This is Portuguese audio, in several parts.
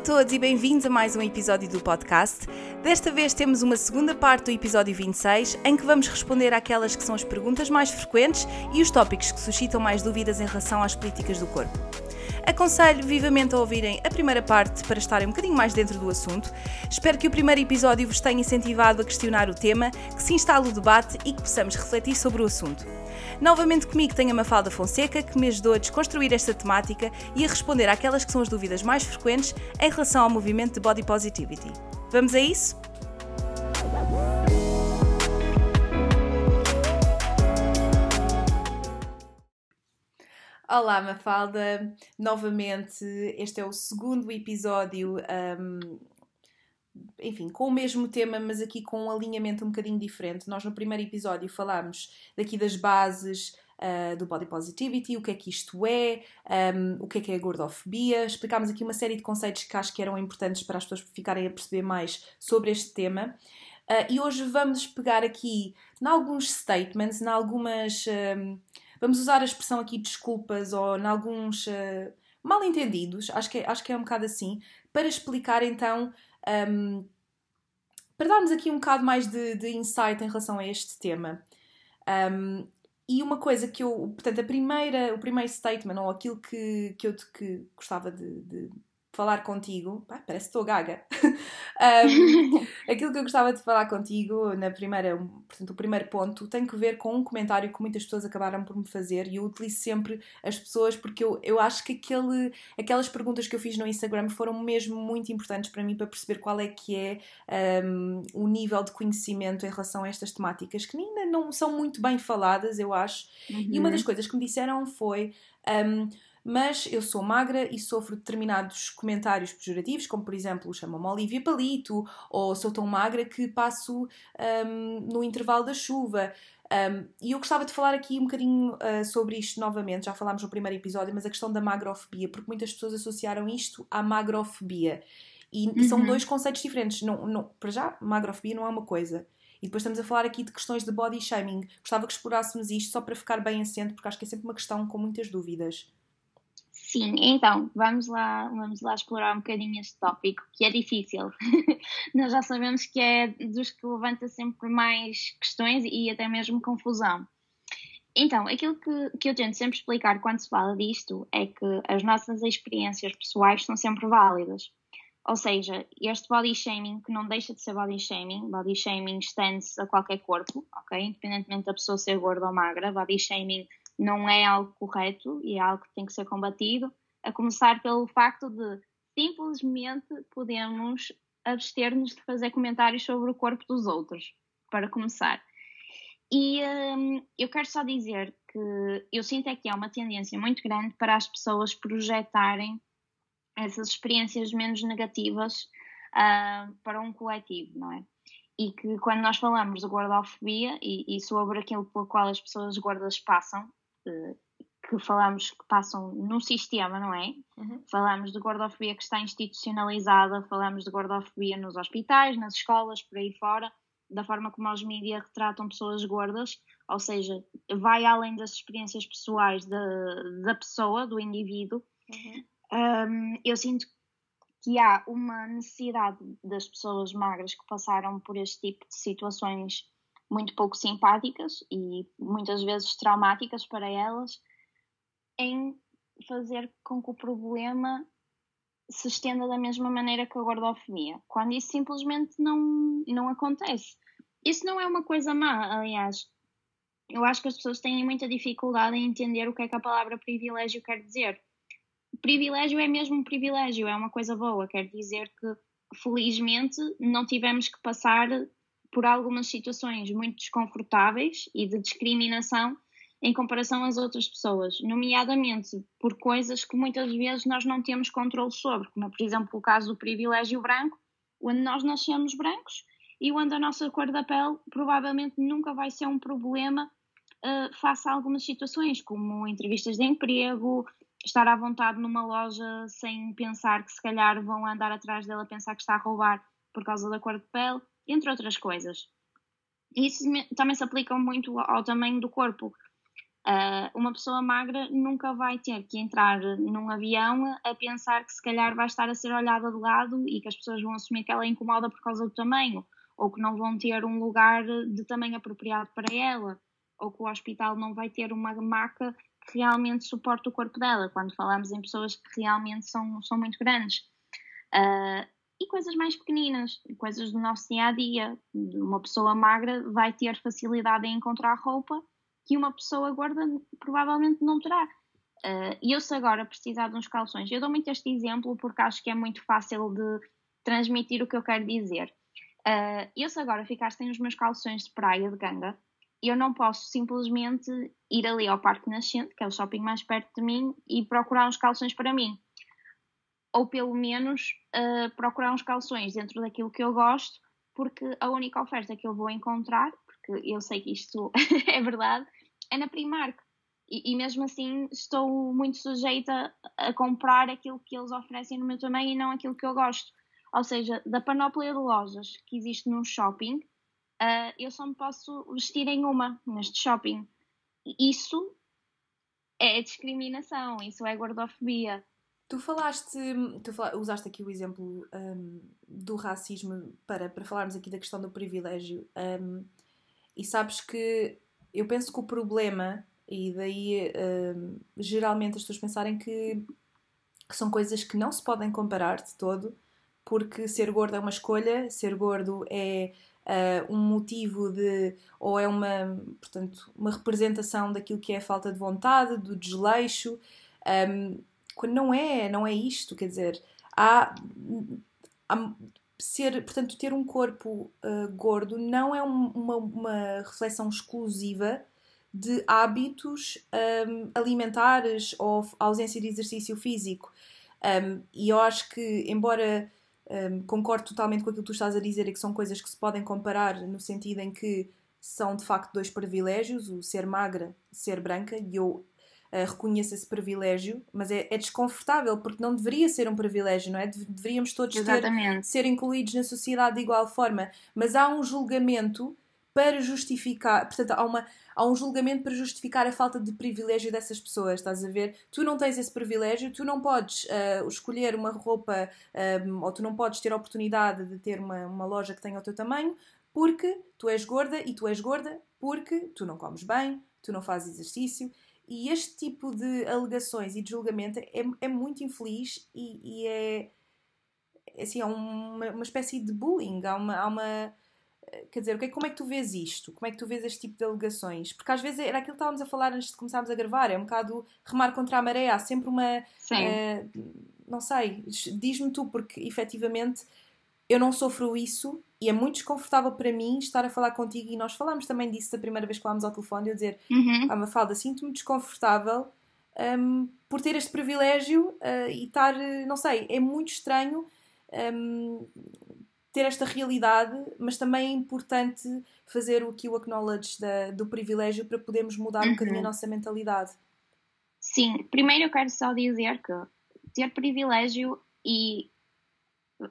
A todos e bem-vindos a mais um episódio do podcast. Desta vez temos uma segunda parte do episódio 26, em que vamos responder àquelas que são as perguntas mais frequentes e os tópicos que suscitam mais dúvidas em relação às políticas do corpo. Aconselho vivamente a ouvirem a primeira parte para estarem um bocadinho mais dentro do assunto. Espero que o primeiro episódio vos tenha incentivado a questionar o tema, que se instale o debate e que possamos refletir sobre o assunto. Novamente comigo tenho a Mafalda Fonseca, que me ajudou a desconstruir esta temática e a responder àquelas que são as dúvidas mais frequentes em relação ao movimento de Body Positivity. Vamos a isso? Olá, Mafalda. Novamente, este é o segundo episódio, um, enfim, com o mesmo tema, mas aqui com um alinhamento um bocadinho diferente. Nós, no primeiro episódio, falámos daqui das bases uh, do Body Positivity, o que é que isto é, um, o que é que é a gordofobia. Explicámos aqui uma série de conceitos que acho que eram importantes para as pessoas ficarem a perceber mais sobre este tema. Uh, e hoje vamos pegar aqui em alguns statements, em algumas. Um, Vamos usar a expressão aqui desculpas ou em alguns uh, mal entendidos, acho que, é, acho que é um bocado assim, para explicar então, um, para darmos aqui um bocado mais de, de insight em relação a este tema. Um, e uma coisa que eu, portanto, a primeira, o primeiro statement, ou aquilo que, que eu que gostava de, de falar contigo. Pá, parece que estou gaga. um, aquilo que eu gostava de falar contigo na primeira, portanto, o primeiro ponto tem que ver com um comentário que muitas pessoas acabaram por me fazer e eu utilizo sempre as pessoas porque eu, eu acho que aquele, aquelas perguntas que eu fiz no Instagram foram mesmo muito importantes para mim para perceber qual é que é um, o nível de conhecimento em relação a estas temáticas que ainda não são muito bem faladas, eu acho. Uhum. E uma uhum. das coisas que me disseram foi. Um, mas eu sou magra e sofro determinados comentários pejorativos, como por exemplo chamam-me Olivia Palito, ou sou tão magra que passo um, no intervalo da chuva. Um, e eu gostava de falar aqui um bocadinho uh, sobre isto novamente, já falámos no primeiro episódio, mas a questão da magrofobia, porque muitas pessoas associaram isto à magrofobia. E uhum. são dois conceitos diferentes. Não, não, para já, magrofobia não é uma coisa. E depois estamos a falar aqui de questões de body shaming. Gostava que explorássemos isto só para ficar bem assente, porque acho que é sempre uma questão com muitas dúvidas. Sim, então vamos lá, vamos lá explorar um bocadinho este tópico, que é difícil. Nós já sabemos que é dos que levanta sempre mais questões e até mesmo confusão. Então, aquilo que, que eu tento sempre explicar quando se fala disto é que as nossas experiências pessoais são sempre válidas. Ou seja, este body shaming, que não deixa de ser body shaming, body shaming estende-se a qualquer corpo, ok? Independentemente da pessoa ser gorda ou magra, body shaming não é algo correto e é algo que tem que ser combatido, a começar pelo facto de simplesmente podemos abster-nos de fazer comentários sobre o corpo dos outros, para começar. E hum, eu quero só dizer que eu sinto é que há uma tendência muito grande para as pessoas projetarem essas experiências menos negativas uh, para um coletivo, não é? E que quando nós falamos de gordofobia e, e sobre aquilo pelo qual as pessoas gordas passam, que falamos que passam num sistema, não é? Uhum. Falamos de gordofobia que está institucionalizada, falamos de gordofobia nos hospitais, nas escolas, por aí fora, da forma como os mídias retratam pessoas gordas, ou seja, vai além das experiências pessoais da, da pessoa, do indivíduo. Uhum. Um, eu sinto que há uma necessidade das pessoas magras que passaram por este tipo de situações muito pouco simpáticas e muitas vezes traumáticas para elas, em fazer com que o problema se estenda da mesma maneira que a gordofobia, quando isso simplesmente não, não acontece. Isso não é uma coisa má, aliás. Eu acho que as pessoas têm muita dificuldade em entender o que é que a palavra privilégio quer dizer. Privilégio é mesmo um privilégio, é uma coisa boa, quer dizer que felizmente não tivemos que passar por algumas situações muito desconfortáveis e de discriminação em comparação às outras pessoas, nomeadamente por coisas que muitas vezes nós não temos controle sobre, como por exemplo o caso do privilégio branco, onde nós nascemos brancos e onde a nossa cor da pele provavelmente nunca vai ser um problema uh, face a algumas situações, como entrevistas de emprego, estar à vontade numa loja sem pensar que se calhar vão andar atrás dela pensar que está a roubar por causa da cor de pele, entre outras coisas. Isso também se aplica muito ao tamanho do corpo. Uh, uma pessoa magra nunca vai ter que entrar num avião a pensar que se calhar vai estar a ser olhada de lado e que as pessoas vão assumir que ela é incomoda por causa do tamanho, ou que não vão ter um lugar de tamanho apropriado para ela, ou que o hospital não vai ter uma maca que realmente suporte o corpo dela, quando falamos em pessoas que realmente são, são muito grandes. Uh, e coisas mais pequeninas, coisas do nosso dia a dia. Uma pessoa magra vai ter facilidade em encontrar roupa que uma pessoa gorda provavelmente não terá. Uh, e eu se agora precisar de uns calções, eu dou muito este exemplo porque acho que é muito fácil de transmitir o que eu quero dizer. Uh, eu se agora ficar sem os meus calções de praia de ganga, eu não posso simplesmente ir ali ao Parque Nascente, que é o shopping mais perto de mim, e procurar uns calções para mim. Ou pelo menos uh, procurar uns calções dentro daquilo que eu gosto, porque a única oferta que eu vou encontrar, porque eu sei que isto é verdade, é na Primark. E, e, mesmo assim estou muito sujeita a comprar aquilo que eles oferecem no meu tamanho e não aquilo que eu gosto. Ou seja, da panóplia de lojas que existe num shopping, uh, eu só me posso vestir em uma neste shopping. Isso é discriminação, isso é gordofobia. Tu falaste, tu usaste aqui o exemplo um, do racismo para, para falarmos aqui da questão do privilégio. Um, e sabes que eu penso que o problema, e daí uh, geralmente as pessoas pensarem que, que, são coisas que não se podem comparar de todo, porque ser gordo é uma escolha, ser gordo é uh, um motivo de. ou é uma, portanto, uma representação daquilo que é a falta de vontade, do desleixo. Um, quando não é, não é isto, quer dizer, há, há ser, portanto, ter um corpo uh, gordo não é um, uma, uma, reflexão exclusiva de hábitos um, alimentares ou ausência de exercício físico. Um, e eu acho que, embora um, concordo totalmente com aquilo que tu estás a dizer e que são coisas que se podem comparar no sentido em que são de facto dois privilégios, o ser magra, ser branca, e eu uh, reconheço esse privilégio, mas é, é, desconfortável porque não deveria ser um privilégio, não é? Deveríamos todos ter, ser incluídos na sociedade de igual forma, mas há um julgamento para justificar, portanto, há, uma, há um julgamento para justificar a falta de privilégio dessas pessoas, estás a ver? Tu não tens esse privilégio, tu não podes uh, escolher uma roupa um, ou tu não podes ter a oportunidade de ter uma, uma loja que tenha o teu tamanho porque tu és gorda e tu és gorda porque tu não comes bem, tu não fazes exercício e este tipo de alegações e de julgamento é, é muito infeliz e, e é, assim, é uma, uma espécie de bullying. Há uma, há uma quer dizer, como é que tu vês isto? Como é que tu vês este tipo de alegações? Porque às vezes era aquilo que estávamos a falar antes de começarmos a gravar, é um bocado remar contra a maré, há sempre uma. Uh, não sei, diz-me tu, porque efetivamente eu não sofro isso e é muito desconfortável para mim estar a falar contigo. E nós falámos também disso da primeira vez que falámos ao telefone, eu dizer, uhum. ah, Mafalda, sinto-me desconfortável um, por ter este privilégio uh, e estar, não sei, é muito estranho. Um, ter esta realidade, mas também é importante fazer o que o acknowledge da, do privilégio para podermos mudar uhum. um bocadinho a nossa mentalidade. Sim, primeiro eu quero só dizer que ter privilégio e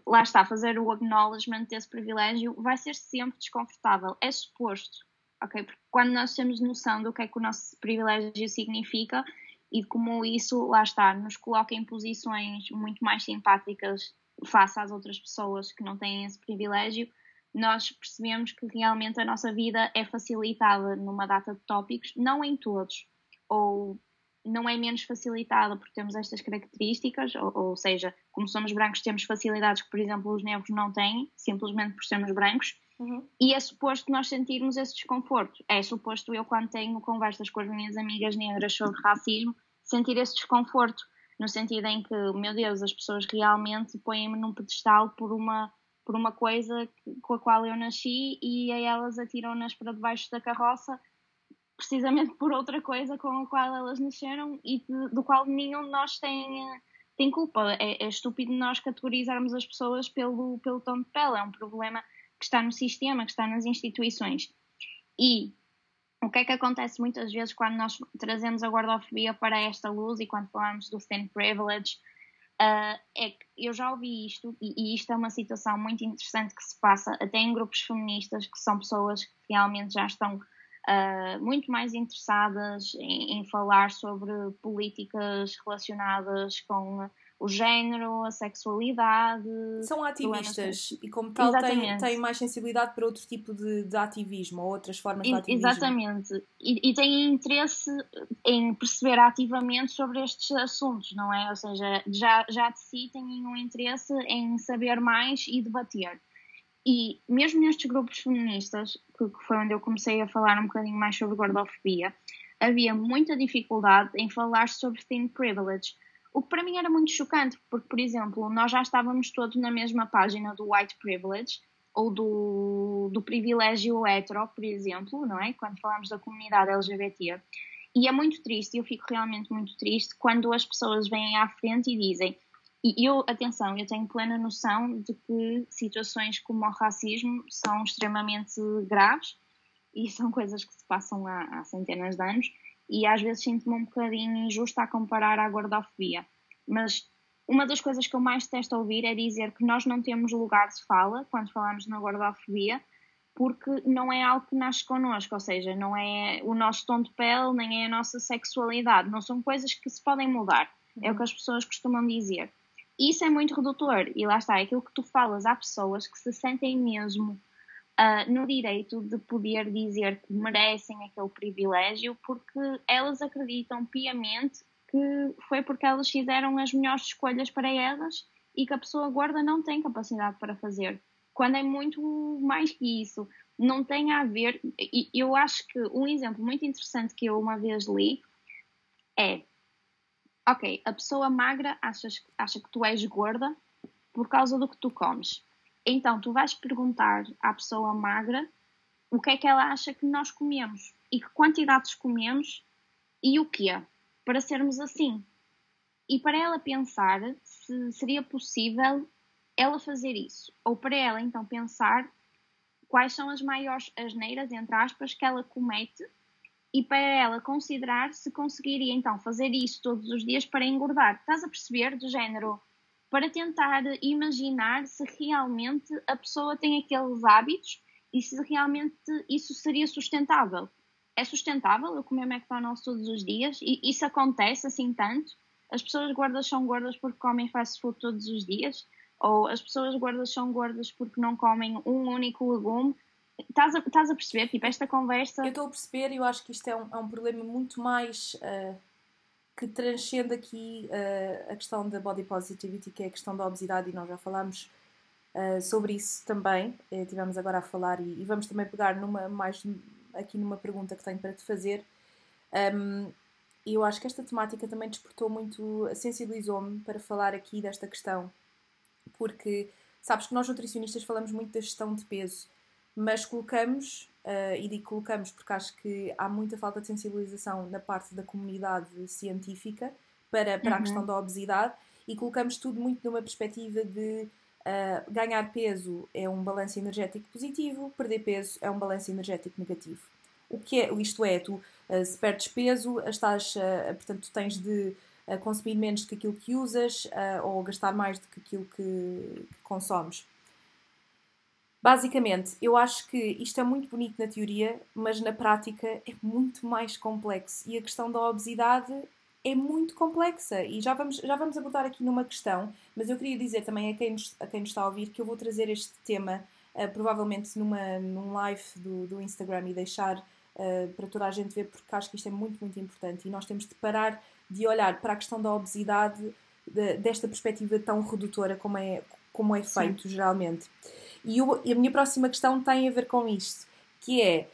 lá está, fazer o acknowledgement desse privilégio vai ser sempre desconfortável, é suposto, ok? Porque quando nós temos noção do que é que o nosso privilégio significa e de como isso, lá está, nos coloca em posições muito mais simpáticas face às outras pessoas que não têm esse privilégio, nós percebemos que realmente a nossa vida é facilitada numa data de tópicos, não em todos, ou não é menos facilitada porque temos estas características, ou, ou, seja, como somos brancos, temos facilidades que, por exemplo, os negros não têm, simplesmente por sermos brancos, uhum. e é suposto nós sentirmos esse desconforto. É suposto eu, quando tenho conversas com as minhas amigas negras sobre racismo, sentir esse desconforto no sentido em que, meu Deus, as pessoas realmente põem-me num pedestal por uma, por uma coisa com a qual eu nasci e a elas atiram-nas para debaixo da carroça precisamente por outra coisa com a qual elas nasceram e de, do qual nenhum de nós tem, tem culpa. É, é estúpido nós categorizarmos as pessoas pelo, pelo tom de pele, é um problema que está no sistema, que está nas instituições. E o que é que acontece muitas vezes quando nós trazemos a gordofobia para esta luz e quando falamos do thin privilege? Uh, é que eu já ouvi isto e, e, isto é uma situação muito interessante que se passa até em grupos feministas que são pessoas que realmente já estão uh, muito mais interessadas em, em, falar sobre políticas relacionadas com o género, a sexualidade. São ativistas e, como tal, têm, têm mais sensibilidade para outro tipo de, de ativismo ou outras formas de ativismo. Exatamente. E, e têm interesse em perceber ativamente sobre estes assuntos, não é? Ou seja, já, já de si têm um interesse em saber mais e debater. E mesmo nestes grupos feministas, que, que foi onde eu comecei a falar um bocadinho mais sobre gordofobia, havia muita dificuldade em falar sobre thin privilege o que para mim era muito chocante, porque, por exemplo, nós já estávamos todos na mesma página do white privilege ou do, do privilégio hetero, por exemplo, não é? Quando falamos da comunidade LGBT. E é muito triste, eu fico realmente muito triste quando as pessoas vêm à frente e dizem. E eu, atenção, eu tenho plena noção de que situações como o racismo são extremamente graves e são coisas que se passam há, há centenas de anos e às vezes sinto-me um bocadinho injusta a comparar à gordofobia. Mas uma das coisas que eu mais detesto ouvir é dizer que nós não temos lugar de fala quando falamos na gordofobia, porque não é algo que nasce connosco, ou seja, não é o nosso tom de pele, nem é a nossa sexualidade, não são coisas que se podem mudar, é o que as pessoas costumam dizer. Isso é muito redutor, e lá está, é aquilo que tu falas, há pessoas que se sentem mesmo uh, no direito de poder dizer que merecem aquele privilégio porque elas acreditam piamente que foi porque elas fizeram as melhores escolhas para elas e que a pessoa gorda não tem capacidade para fazer. Quando é muito mais que isso. Não tem a ver. E eu acho que um exemplo muito interessante que eu uma vez li é: ok, a pessoa magra acha, acha que tu és gorda por causa do que tu comes. Então, tu vais perguntar à pessoa magra o que é que ela acha que nós comemos e que quantidades comemos e o quê, para sermos assim. E para ela pensar se seria possível ela fazer isso, ou para ela então pensar quais são as maiores asneiras, entre aspas, que ela comete e para ela considerar se conseguiria então fazer isso todos os dias para engordar. Estás a perceber? Do género, para tentar imaginar se realmente a pessoa tem aqueles hábitos e se realmente isso seria sustentável. É sustentável eu comer McDonald's todos os dias? E isso acontece assim tanto? As pessoas gordas são gordas porque comem fast food todos os dias? Ou as pessoas gordas são gordas porque não comem um único legume? Estás a, estás a perceber? Tipo, esta conversa. Eu estou a perceber e eu acho que isto é um, é um problema muito mais. Uh que transcende aqui uh, a questão da body positivity, que é a questão da obesidade, e nós já falámos uh, sobre isso também. Tivemos agora a falar e, e, vamos também pegar numa, mais aqui numa pergunta que tenho para te fazer. Um, eu acho que esta temática também despertou muito, sensibilizou-me para falar aqui desta questão, porque sabes que nós nutricionistas falamos muito da gestão de peso, mas colocamos Uh, e digo colocamos porque acho que há muita falta de sensibilização na parte da comunidade científica para, para uhum. a questão da obesidade e colocamos tudo muito numa perspectiva de uh, ganhar peso é um balanço energético positivo, perder peso é um balanço energético negativo. O que é, isto é, tu uh, se perdes peso, estás, portanto, tu tens de consumir menos do que aquilo que usas ou gastar mais do que aquilo que, que consomes. Basicamente, eu acho que isto é muito bonito na teoria, mas na prática é muito mais complexo. E a questão da obesidade é muito complexa. E já vamos, já vamos abordar aqui numa questão, mas eu queria dizer também a quem nos, a quem nos está a ouvir que eu vou trazer este tema uh, provavelmente numa, num live do, do Instagram e deixar uh, para toda a gente ver, porque acho que isto é muito, muito importante. E nós temos de parar de olhar para a questão da obesidade de, desta perspectiva tão redutora como é, como é feito Sim. geralmente. E, e, a minha próxima questão tem a ver com isto, que é,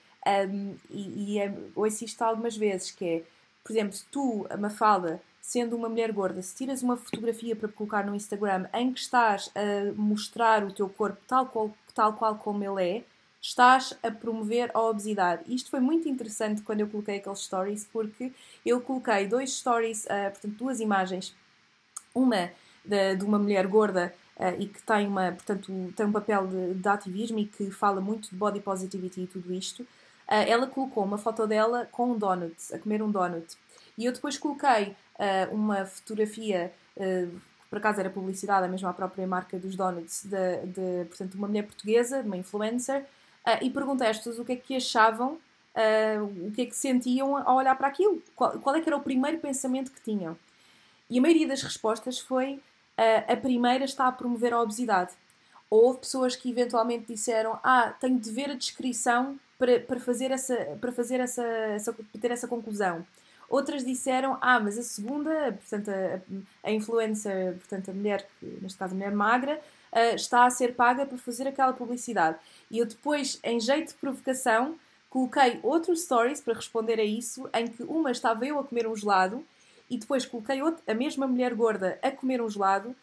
um, e, e é, ouço isto algumas vezes, que é, por exemplo, se tu, a Mafalda, sendo uma mulher gorda, se tiras uma fotografia para colocar no Instagram em que estás a mostrar o teu corpo tal qual, tal qual como ele é, estás a promover a obesidade. Isto foi muito interessante quando eu coloquei aqueles stories, porque eu coloquei dois stories, uh, portanto, duas imagens. Uma de, de uma mulher gorda uh, e que tem, uma, portanto, tem um papel de, de, ativismo e que fala muito de body positivity e tudo isto. Uh, ela colocou uma foto dela com um donut, a comer um donut. E eu depois coloquei uma fotografia por acaso era publicidade, a mesma própria marca dos donuts, de, de portanto, uma mulher portuguesa, uma influencer, uh, e perguntei às pessoas o que é que achavam, uh, o que é que sentiam ao olhar para aquilo, qual, qual é que era o primeiro pensamento que tinham. E a maioria das respostas foi uh, a primeira está a promover a obesidade. Ou houve pessoas que eventualmente disseram ah, tenho de ver a descrição para, para fazer, essa, para fazer essa, essa, para ter essa conclusão. Outras disseram, ah, mas a segunda, portanto, a, a influencer, portanto, a mulher, neste caso a mulher magra, uh, está a ser paga para fazer aquela publicidade. E eu depois, em jeito de provocação, coloquei outros stories para responder a isso, em que uma estava eu a comer um gelado, e depois coloquei outra, a mesma mulher gorda a comer um gelado,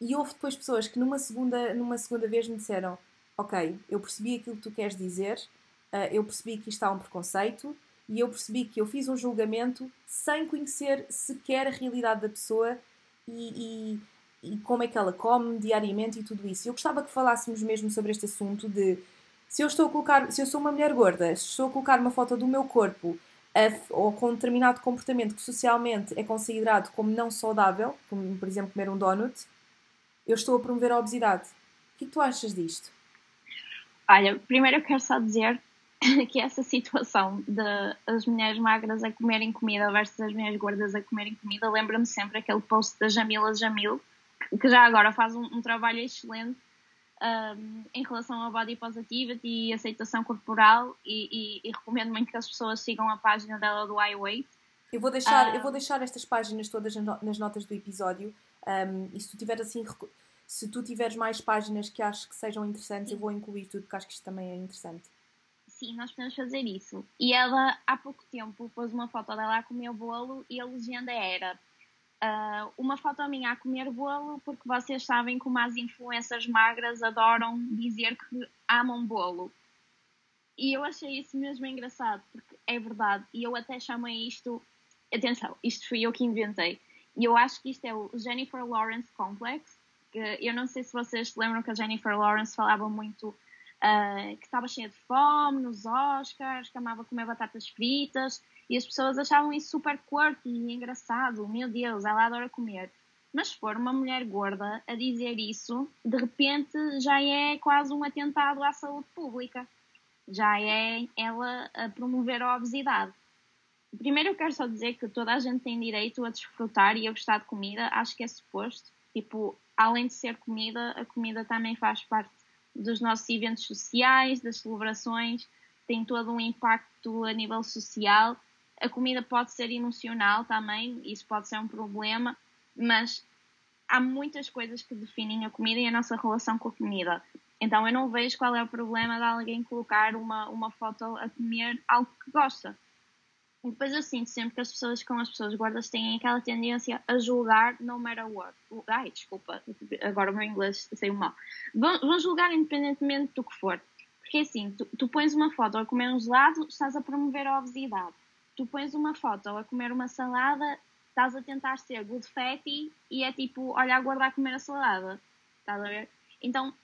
e houve depois pessoas que numa segunda, numa segunda vez me disseram, ok, eu percebi aquilo que tu queres dizer, uh, eu percebi que isto há um preconceito, e eu percebi que eu fiz um julgamento sem conhecer sequer a realidade da pessoa e, e, e, como é que ela come diariamente e tudo isso. Eu gostava que falássemos mesmo sobre este assunto de se eu estou a colocar, se eu sou uma mulher gorda, se estou a colocar uma foto do meu corpo a, ou com um determinado comportamento que socialmente é considerado como não saudável, como por exemplo comer um donut, eu estou a promover a obesidade. O que, é tu achas disto? Olha, primeiro eu quero só dizer que essa situação de as mulheres magras a comerem comida versus as mulheres gordas a comerem comida lembra-me sempre aquele post da Jamila Jamil, que já agora faz um, um trabalho excelente um, em relação ao body positivity e aceitação corporal e, e, e, recomendo muito que as pessoas sigam a página dela do iWeight. Eu vou deixar, um, eu vou deixar estas páginas todas nas notas do episódio e se tu tiver assim se tu tiveres mais páginas que acho que sejam interessantes, eu vou incluir tudo porque acho que isto também é interessante sim, nós podemos fazer isso. E ela, há pouco tempo, pôs uma foto dela a comer bolo e a legenda era uh, uma foto minha a comer bolo porque vocês sabem como as influências magras adoram dizer que amam bolo. E eu achei isso mesmo engraçado, porque é verdade. E eu até chamei isto. Atenção, isto fui eu que inventei. E eu acho que isto é o Jennifer Lawrence Complex. Que eu não sei se vocês se lembram que a Jennifer Lawrence falava muito uh, que estava cheia de fome nos Oscars, que amava comer batatas fritas, e as pessoas achavam isso super quirky e engraçado. Meu Deus, ela adora comer. Mas se for uma mulher gorda a dizer isso, de repente já é quase um atentado à saúde pública. Já é ela a promover a obesidade. Primeiro eu quero só dizer que toda a gente tem direito a desfrutar e a gostar de comida, acho que é suposto. Tipo, além de ser comida, a comida também faz parte dos nossos eventos sociais, das celebrações, tem todo um impacto a nível social. A comida pode ser emocional também, isso pode ser um problema, mas há muitas coisas que definem a comida e a nossa relação com a comida. Então eu não vejo qual é o problema de alguém colocar uma, uma foto a comer algo que gosta. E depois eu sinto sempre que as pessoas com as pessoas gordas têm aquela tendência a julgar no matter what. Ai, desculpa, agora o meu inglês saiu mal. Vão, vão julgar independentemente do que for. Porque assim, tu, tu pões uma foto a comer um gelado, estás a promover a obesidade. Tu pões uma foto a comer uma salada, estás a tentar ser good fatty e é tipo, olha gorda a comer a salada. Estás a ver? Então,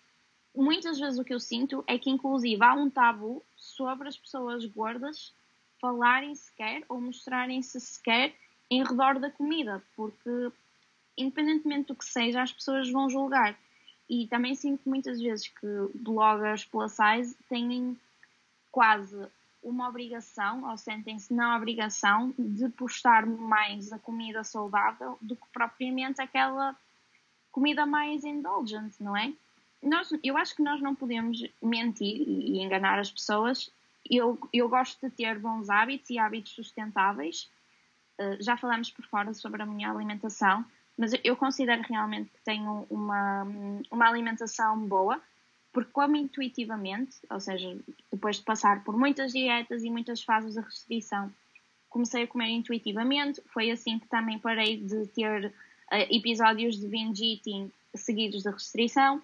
muitas vezes o que eu sinto é que inclusive há um tabu sobre as pessoas gordas falarem sequer ou mostrarem-se sequer em redor da comida, porque independentemente do que seja, as pessoas vão julgar. E também sinto muitas vezes que bloggers plus size têm quase uma obrigação, ou sentem-se na obrigação, de postar mais a comida saudável do que propriamente aquela comida mais indulgent, não é? Nós, eu acho que nós não podemos mentir e enganar as pessoas eu, eu gosto de ter bons hábitos e hábitos sustentáveis. Uh, já falamos por fora sobre a minha alimentação, mas eu considero realmente que tenho uma, uma alimentação boa, porque como intuitivamente, ou seja, depois de passar por muitas dietas e muitas fases de restrição, comecei a comer intuitivamente. Foi assim que também parei de ter uh, episódios de binge eating seguidos de restrição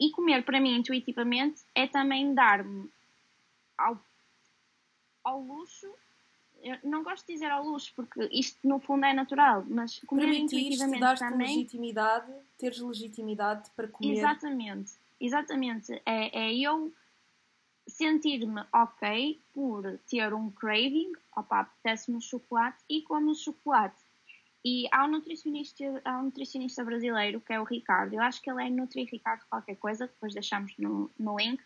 e comer para mim intuitivamente é também dar-me ao, ao luxo eu não gosto de dizer ao luxo, porque isto no fundo é natural, mas comer intuitivamente dar também... legitimidade, teres legitimidade para comer. Exatamente, exatamente. É, é eu sentir-me ok por ter um craving, opa, apetece-me chocolate e como chocolate. E há um, nutricionista, há um nutricionista brasileiro que é o Ricardo, eu acho que ele é Nutri Ricardo qualquer coisa, depois deixamos no, no link,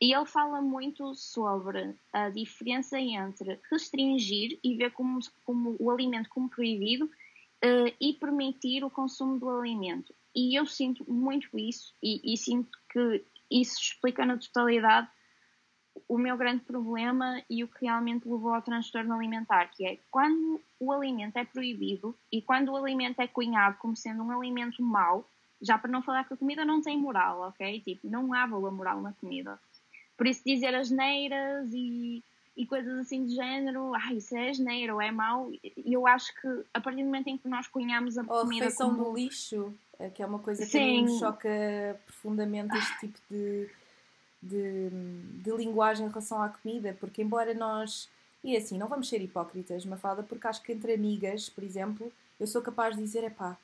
e ele fala muito sobre a diferença entre restringir e ver como, como o alimento como proibido uh, e permitir o consumo do alimento. E eu sinto muito isso e, e sinto que isso explica na totalidade o meu grande problema e o que realmente levou ao transtorno alimentar, que é quando o alimento é proibido e quando o alimento é cunhado como sendo um alimento mau, já para não falar que a comida não tem moral, ok? Tipo, não há valor moral na comida. Por isso dizer as neiras e, e coisas assim de género, ah, isso é asneira ou é mau, eu acho que a partir do momento em que nós cunhamos a ou comida a refeição como... do lixo, é que é uma coisa que me choca profundamente este tipo de, de, de linguagem em relação à comida, porque embora nós... E é assim, não vamos ser hipócritas, Mafalda, porque acho que entre amigas, por exemplo, eu sou capaz de dizer, é pá,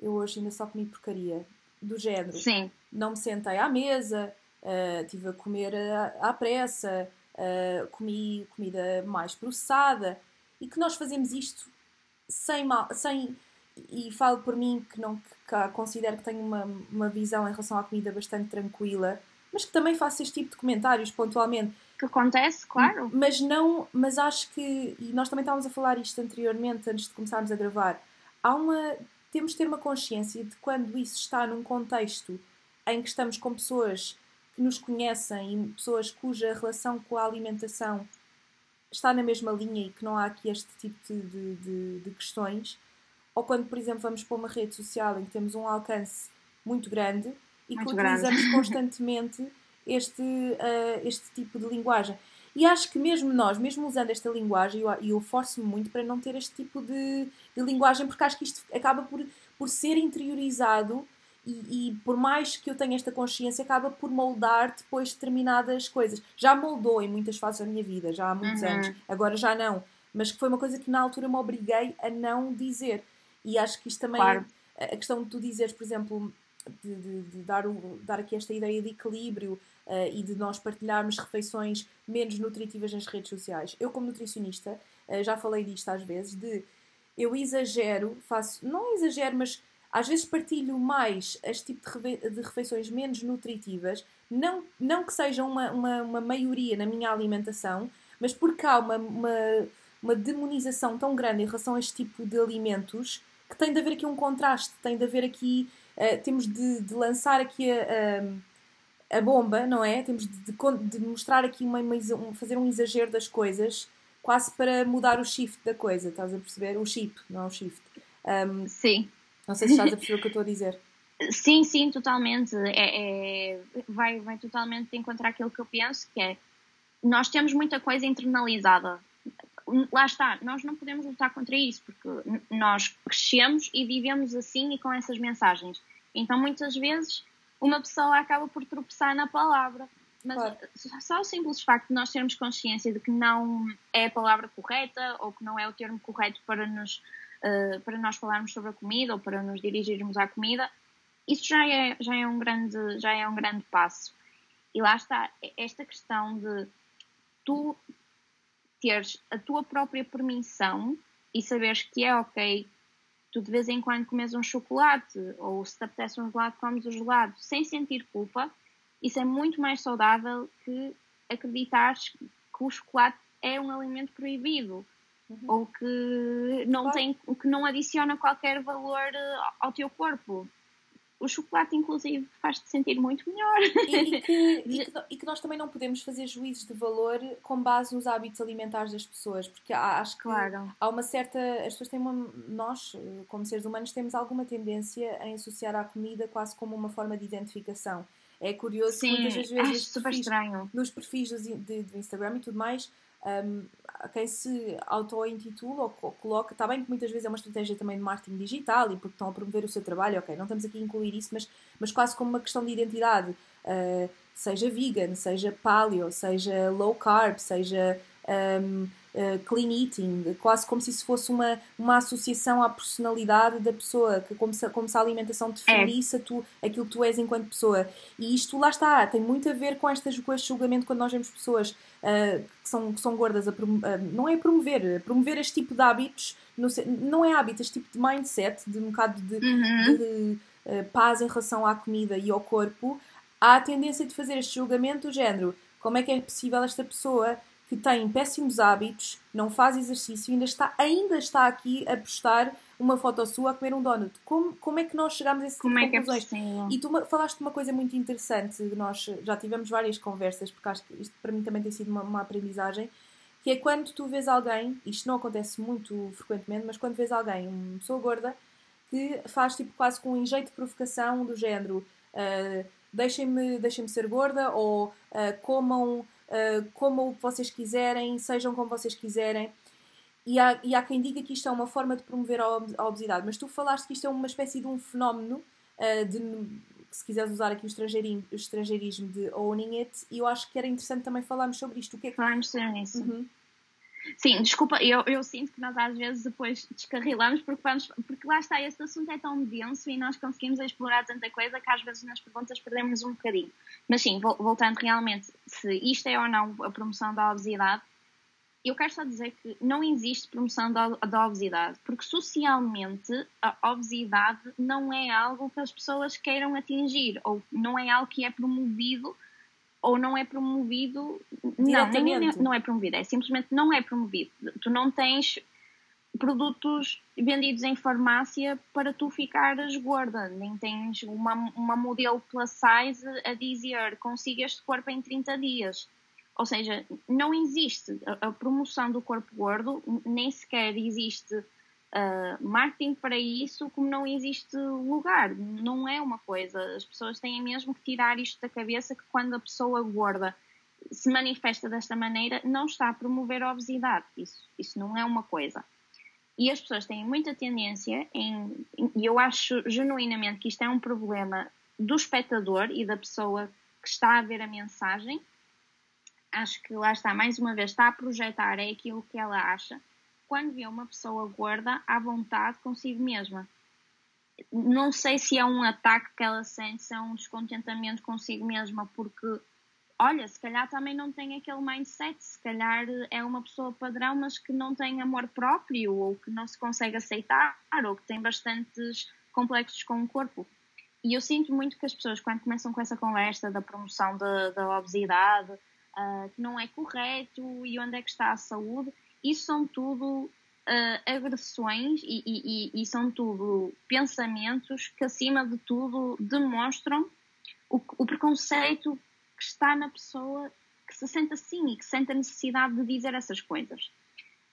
eu hoje ainda só comi porcaria, do género. Sim. Não me sentei à mesa, uh, tive a comer à, à pressa, uh, comi comida mais processada e que nós fazemos isto sem mal, sem e falo por mim que não que considero que tenho uma, uma visão em relação à comida bastante tranquila, mas que também faço este tipo de comentários pontualmente. Que acontece, claro. Mas não, mas acho que, e nós também estávamos a falar isto anteriormente, antes de começarmos a gravar, há uma, temos de ter uma consciência de quando isso está num contexto em que estamos com pessoas que nos conhecem e pessoas cuja relação com a alimentação está na mesma linha e que não há aqui este tipo de, de, de questões, ou quando, por exemplo, vamos para uma rede social em que temos um alcance muito grande e muito que utilizamos grande. constantemente este, uh, este tipo de linguagem. E acho que mesmo nós, mesmo usando esta linguagem, eu, eu forço-me muito para não ter este tipo de, de linguagem, porque acho que isto acaba por, por ser interiorizado e, e, por mais que eu tenha esta consciência, acaba por moldar depois determinadas coisas. Já moldou em muitas fases da minha vida, já há muitos uhum. anos, agora já não. Mas que foi uma coisa que na altura me obriguei a não dizer. E acho que isto também, claro. a questão de tu dizeres, por exemplo, de, de, de dar, o, dar aqui esta ideia de equilíbrio uh, e de nós partilharmos refeições menos nutritivas nas redes sociais. Eu, como nutricionista, uh, já falei disto às vezes, de eu exagero, faço, não exagero, mas às vezes partilho mais este tipo de refeições menos nutritivas, não, não que seja uma, uma, uma maioria na minha alimentação, mas porque há uma, uma, uma demonização tão grande em relação a este tipo de alimentos que tem de haver aqui um contraste, tem de haver aqui, uh, temos de, de, lançar aqui a, a, a, bomba, não é? Temos de, de, de mostrar aqui, uma, uma, fazer um exagero das coisas, quase para mudar o shift da coisa, estás a perceber? O chip, não é o shift. Um, Sim. Não sei se estás a perceber o que eu estou a dizer. Sim, sim, totalmente. É, é, vai, vai totalmente encontrar aquilo que eu penso, que é nós temos muita coisa internalizada. Lá está, nós não podemos lutar contra isso, porque nós crescemos e vivemos assim e com essas mensagens. Então, muitas vezes, uma pessoa acaba por tropeçar na palavra. Mas claro. só o simples facto de nós termos consciência de que não é a palavra correta ou que não é o termo correto para nos uh, para nós falarmos sobre a comida ou para nos dirigirmos à comida, isso já é, já é, um, grande, já é um grande passo. E lá está, esta questão de tu teres a tua própria permissão e saberes que é ok tu de vez em quando comes um chocolate ou se te apetece um gelado, comes o gelado sem sentir culpa, isso é muito mais saudável que acreditares que o chocolate é um alimento proibido uhum. ou que não, claro. tem, que não adiciona qualquer valor eh, ao teu corpo. O chocolate, inclusive, faz-te sentir muito melhor. E, e, que, e, que, e, que, nós também não podemos fazer juízos de valor com base nos hábitos alimentares das pessoas, porque acho que claro. há uma certa. As pessoas têm uma. Nós, como seres humanos, temos alguma tendência em associar à comida quase como uma forma de identificação. É curioso Sim, que muitas vezes super perfis, nos perfis de, de Instagram e tudo mais um, quem se auto-intitula ou coloca, está bem que muitas vezes é uma estratégia também de marketing digital e porque estão a promover o seu trabalho, ok, não estamos aqui a incluir isso, mas, mas quase como uma questão de identidade. uh, seja vegan, seja paleo, seja low carb, seja um, uh, clean eating, quase como se isso fosse uma, uma associação à personalidade da pessoa, que como se, como se a alimentação definisse é. tu, aquilo que tu és enquanto pessoa. E isto lá está, tem muito a ver com, estas, com este julgamento quando nós vemos pessoas uh, que, são, que são gordas, a prom, uh, não é promover, promover este tipo de hábitos, não, não é hábito, este tipo de mindset, de um bocado de, uhum. de paz em relação à comida e ao corpo, há a tendência de fazer este julgamento do género. Como é que é possível esta pessoa que tem péssimos hábitos, não faz exercício, ainda está, ainda está aqui a postar uma foto sua a comer um donut. Como, como é que nós chegamos a esse tipo como de é conclusões? É e tu falaste de uma coisa muito interessante, nós já tivemos várias conversas, porque acho que isto para mim também tem sido uma, uma aprendizagem, que é quando tu vês alguém, isto não acontece muito frequentemente, mas quando vês alguém, uma pessoa gorda, que faz tipo quase com um enjeito de provocação do género uh, deixem-me deixem ser gorda ou uh, comam como vocês quiserem, sejam como vocês quiserem. E há, e há quem diga que isto é uma forma de promover a obesidade, mas tu falaste que isto é uma espécie de um fenómeno uh, de, se quiseres usar aqui o estrangeirismo, o estrangeirismo de owning it, e eu acho que era interessante também falarmos sobre isto. O que é que... Falarmos sobre isso. Uhum. Sim, desculpa, eu, eu sinto que nós às vezes depois descarrilamos porque, vamos, porque lá está, este assunto é tão denso e nós conseguimos explorar tanta coisa que às vezes nas perguntas perdemos um bocadinho. Mas sim, voltando realmente, se isto é ou não a promoção da obesidade, eu quero só dizer que não existe promoção da, da obesidade, porque socialmente a obesidade não é algo que as pessoas queiram atingir, ou não é algo que é promovido ou não é promovido. Não, nem, não é promovido, é simplesmente não é promovido. Tu não tens produtos vendidos em farmácia para tu ficares gorda, nem tens uma, uma modelo plus size a dizer consiga este corpo em 30 dias. Ou seja, não existe a, a promoção do corpo gordo, nem sequer existe uh, marketing para isso, como não existe lugar. Não é uma coisa. As pessoas têm mesmo que tirar isto da cabeça que quando a pessoa gorda se manifesta desta maneira, não está a promover a obesidade. Isso, isso não é uma coisa. E as pessoas têm muita tendência em. E eu acho genuinamente que isto é um problema do espectador e da pessoa que está a ver a mensagem. Acho que lá está, mais uma vez, está a projetar é aquilo que ela acha quando vê uma pessoa gorda à vontade consigo mesma. Não sei se é um ataque que ela sente, se é um descontentamento consigo mesma, porque, olha, se calhar também não tem aquele mindset, se calhar é uma pessoa padrão, mas que não tem amor próprio, ou que não se consegue aceitar, ou que tem bastantes complexos com o corpo. E eu sinto muito que as pessoas, quando começam com essa conversa da promoção da, da obesidade, uh, que não é correto e onde é que está a saúde, isso são tudo uh, agressões e, e, e, são tudo pensamentos que, acima de tudo, demonstram o, o, preconceito que está na pessoa que se sente assim e que sente a necessidade de dizer essas coisas.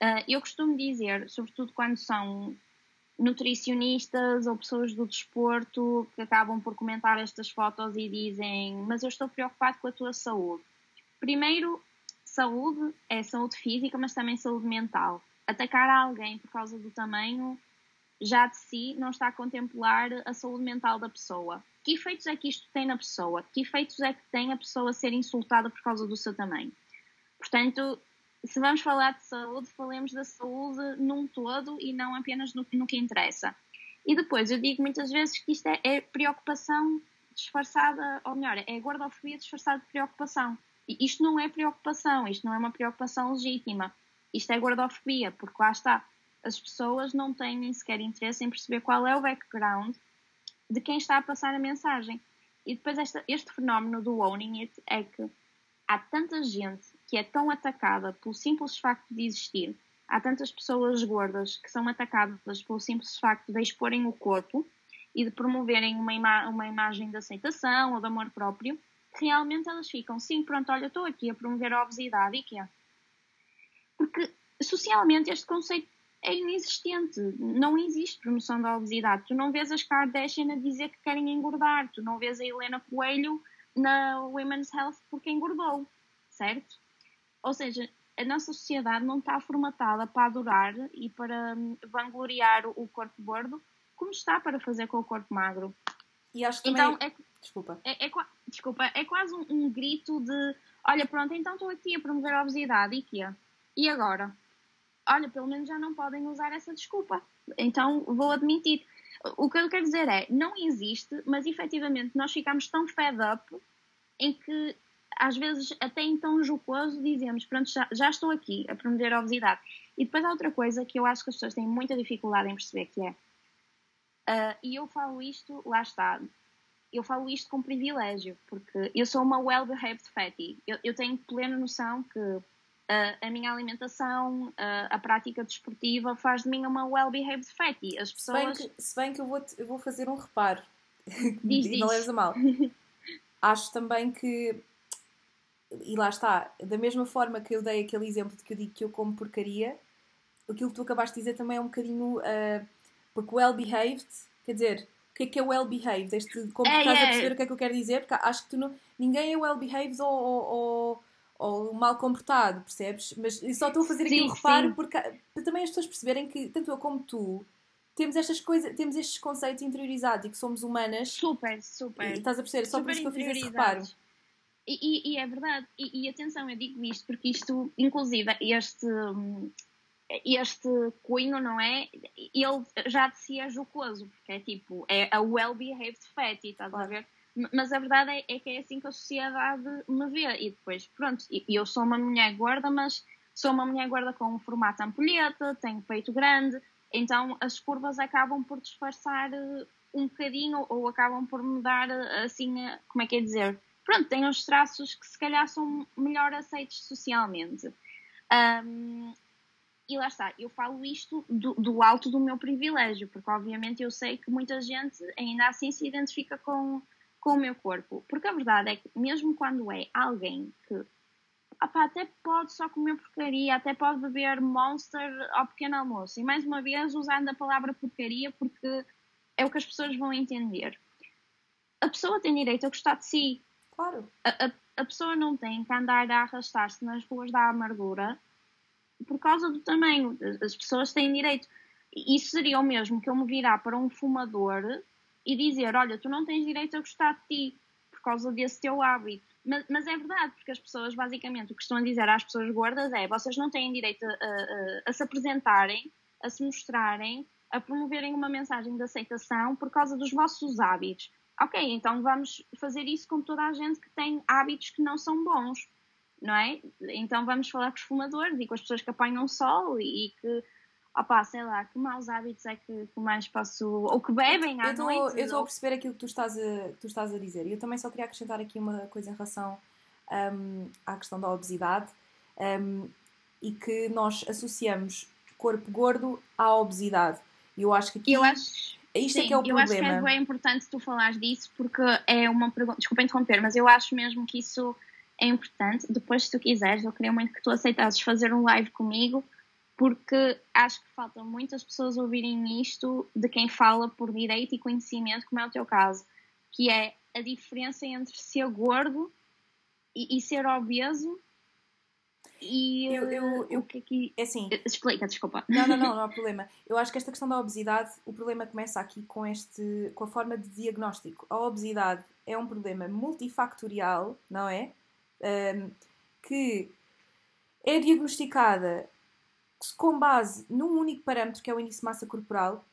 Uh, eu costumo dizer, sobretudo quando são nutricionistas ou pessoas do desporto que acabam por comentar estas fotos e dizem: Mas eu estou preocupado com a tua saúde. Primeiro, saúde é saúde física, mas também saúde mental. Atacar alguém por causa do tamanho já de si não está a contemplar a saúde mental da pessoa. Que efeitos é que isto tem na pessoa? Que efeitos é que tem a pessoa ser insultada por causa do seu tamanho? Portanto, se vamos falar de saúde, falemos da saúde num todo e não apenas no, no que interessa. E depois, eu digo muitas vezes que isto é, é preocupação disfarçada, ou melhor, é gordofobia disfarçada de preocupação. Isto não é preocupação, isto não é uma preocupação legítima. Isto é gordofobia, porque lá está. As pessoas não têm nem sequer interesse em perceber qual é o background de quem está a passar a mensagem. E depois esta, este fenómeno do owning it é que há tanta gente que é tão atacada pelo simples facto de existir. Há tantas pessoas gordas que são atacadas pelo simples facto de exporem o corpo e de promoverem uma, ima uma imagem de aceitação ou de amor próprio, realmente elas ficam, sim, pronto, olha, estou aqui a promover a obesidade e que é? Porque socialmente este conceito é inexistente. Não existe promoção da obesidade. Tu não vês as Kardashian a dizer que querem engordar. Tu não vês a Helena Coelho na Women's Health porque engordou, certo? Ou seja, a nossa sociedade não está formatada para adorar e para hum, vangloriar o corpo gordo como está para fazer com o corpo magro. E acho que também... Então, é, Desculpa. É, é, desculpa, é quase um, um grito de olha, pronto, então estou aqui a promover a obesidade e que E agora? Olha, pelo menos já não podem usar essa desculpa. Então vou admitir. O que eu quero dizer é, não existe, mas efetivamente nós ficamos tão fed up em que às vezes até então jocoso dizemos, pronto, já, já estou aqui a promover a obesidade. E depois há outra coisa que eu acho que as pessoas têm muita dificuldade em perceber que é, uh, e eu falo isto, lá está, eu falo isto com privilégio, porque eu sou uma well-behaved fatty. Eu, eu, tenho plena noção que uh, a minha alimentação, uh, a prática desportiva faz de mim uma well-behaved fatty. As pessoas... Se bem que, se bem que eu, vou, eu vou fazer um reparo, diz, e não leves a mal. Acho também que, e lá está, da mesma forma que eu dei aquele exemplo de que eu digo que eu como porcaria, aquilo que tu acabaste de dizer também é um bocadinho. Uh, porque well-behaved, quer dizer, o que é que é well-behaved? Este, como é, estás é. a perceber o que é que eu quero dizer? Porque acho que tu não, ninguém é well-behaved ou, ou, ou, ou, mal comportado, percebes? Mas só estou a fazer sim, aqui um reparo porque, para também as pessoas perceberem que, tanto eu como tu, temos estas coisas, temos estes conceitos interiorizados e que somos humanas. Super, super. E, estás a perceber? Só por isso que eu fiz esse reparo. E, e, e, é verdade, e, e, atenção, eu digo isto porque isto, inclusive, este, este cunho, não é? Ele já de si é jocoso, porque é tipo, é a well-behaved fatty, estás a ver? Mas a verdade é, é, que é assim que a sociedade me vê. E depois, pronto, eu sou uma mulher gorda, mas sou uma mulher gorda com um formato ampulheta, tenho peito grande, então as curvas acabam por disfarçar eh, um bocadinho ou acabam por mudar eh, assim, eh, como é que é dizer? Pronto, tem uns traços que se calhar são melhor aceitos socialmente. Um, e lá está, eu falo isto do, do, alto do meu privilégio, porque obviamente eu sei que muita gente ainda assim se identifica com, com o meu corpo. Porque a verdade é que, mesmo quando é alguém que até pode só comer porcaria, até pode beber monster ao pequeno almoço, e mais uma vez usando a palavra porcaria porque é o que as pessoas vão entender. A pessoa tem direito a gostar de si. Claro. A, a, a pessoa não tem que andar a arrastar-se nas ruas da amargura por causa do tamanho. As pessoas têm direito. Isso seria o mesmo que eu me virar para um fumador e dizer: Olha, tu não tens direito a gostar de ti por causa desse teu hábito. Mas, mas é verdade, porque as pessoas, basicamente, o que estão a dizer às pessoas gordas é: vocês não têm direito a, a, a se apresentarem, a se mostrarem, a promoverem uma mensagem de aceitação por causa dos vossos hábitos. Ok, então vamos fazer isso com toda a gente que tem hábitos que não são bons não é? Então vamos falar com os fumadores e com as pessoas que apanham sol e, e que, opá, sei lá, que maus hábitos é que, que mais posso. ou que bebem à eu tô, noite. Eu estou ou... a perceber aquilo que tu estás a, tu estás a dizer e eu também só queria acrescentar aqui uma coisa em relação um, à questão da obesidade um, e que nós associamos corpo gordo à obesidade. E eu acho que aqui. Eu acho. Isto Sim, é que é o eu problema. acho que é bem importante tu falares disso porque é uma pergunta. Desculpa interromper, mas eu acho mesmo que isso é importante. Depois, se tu quiseres, eu queria muito que tu aceitasses fazer um live comigo, porque acho que faltam muitas pessoas ouvirem isto de quem fala por direito e conhecimento, como é o teu caso, que é a diferença entre ser gordo e, e ser obeso. E eu, eu, eu, o que aqui. É assim. Explica, desculpa. Não, não, não, não há problema. Eu acho que esta questão da obesidade, o problema começa aqui com, este, com a forma de diagnóstico. A obesidade é um problema multifactorial, não é? Um, que é diagnosticada com base num único parâmetro que é o índice de massa corporal.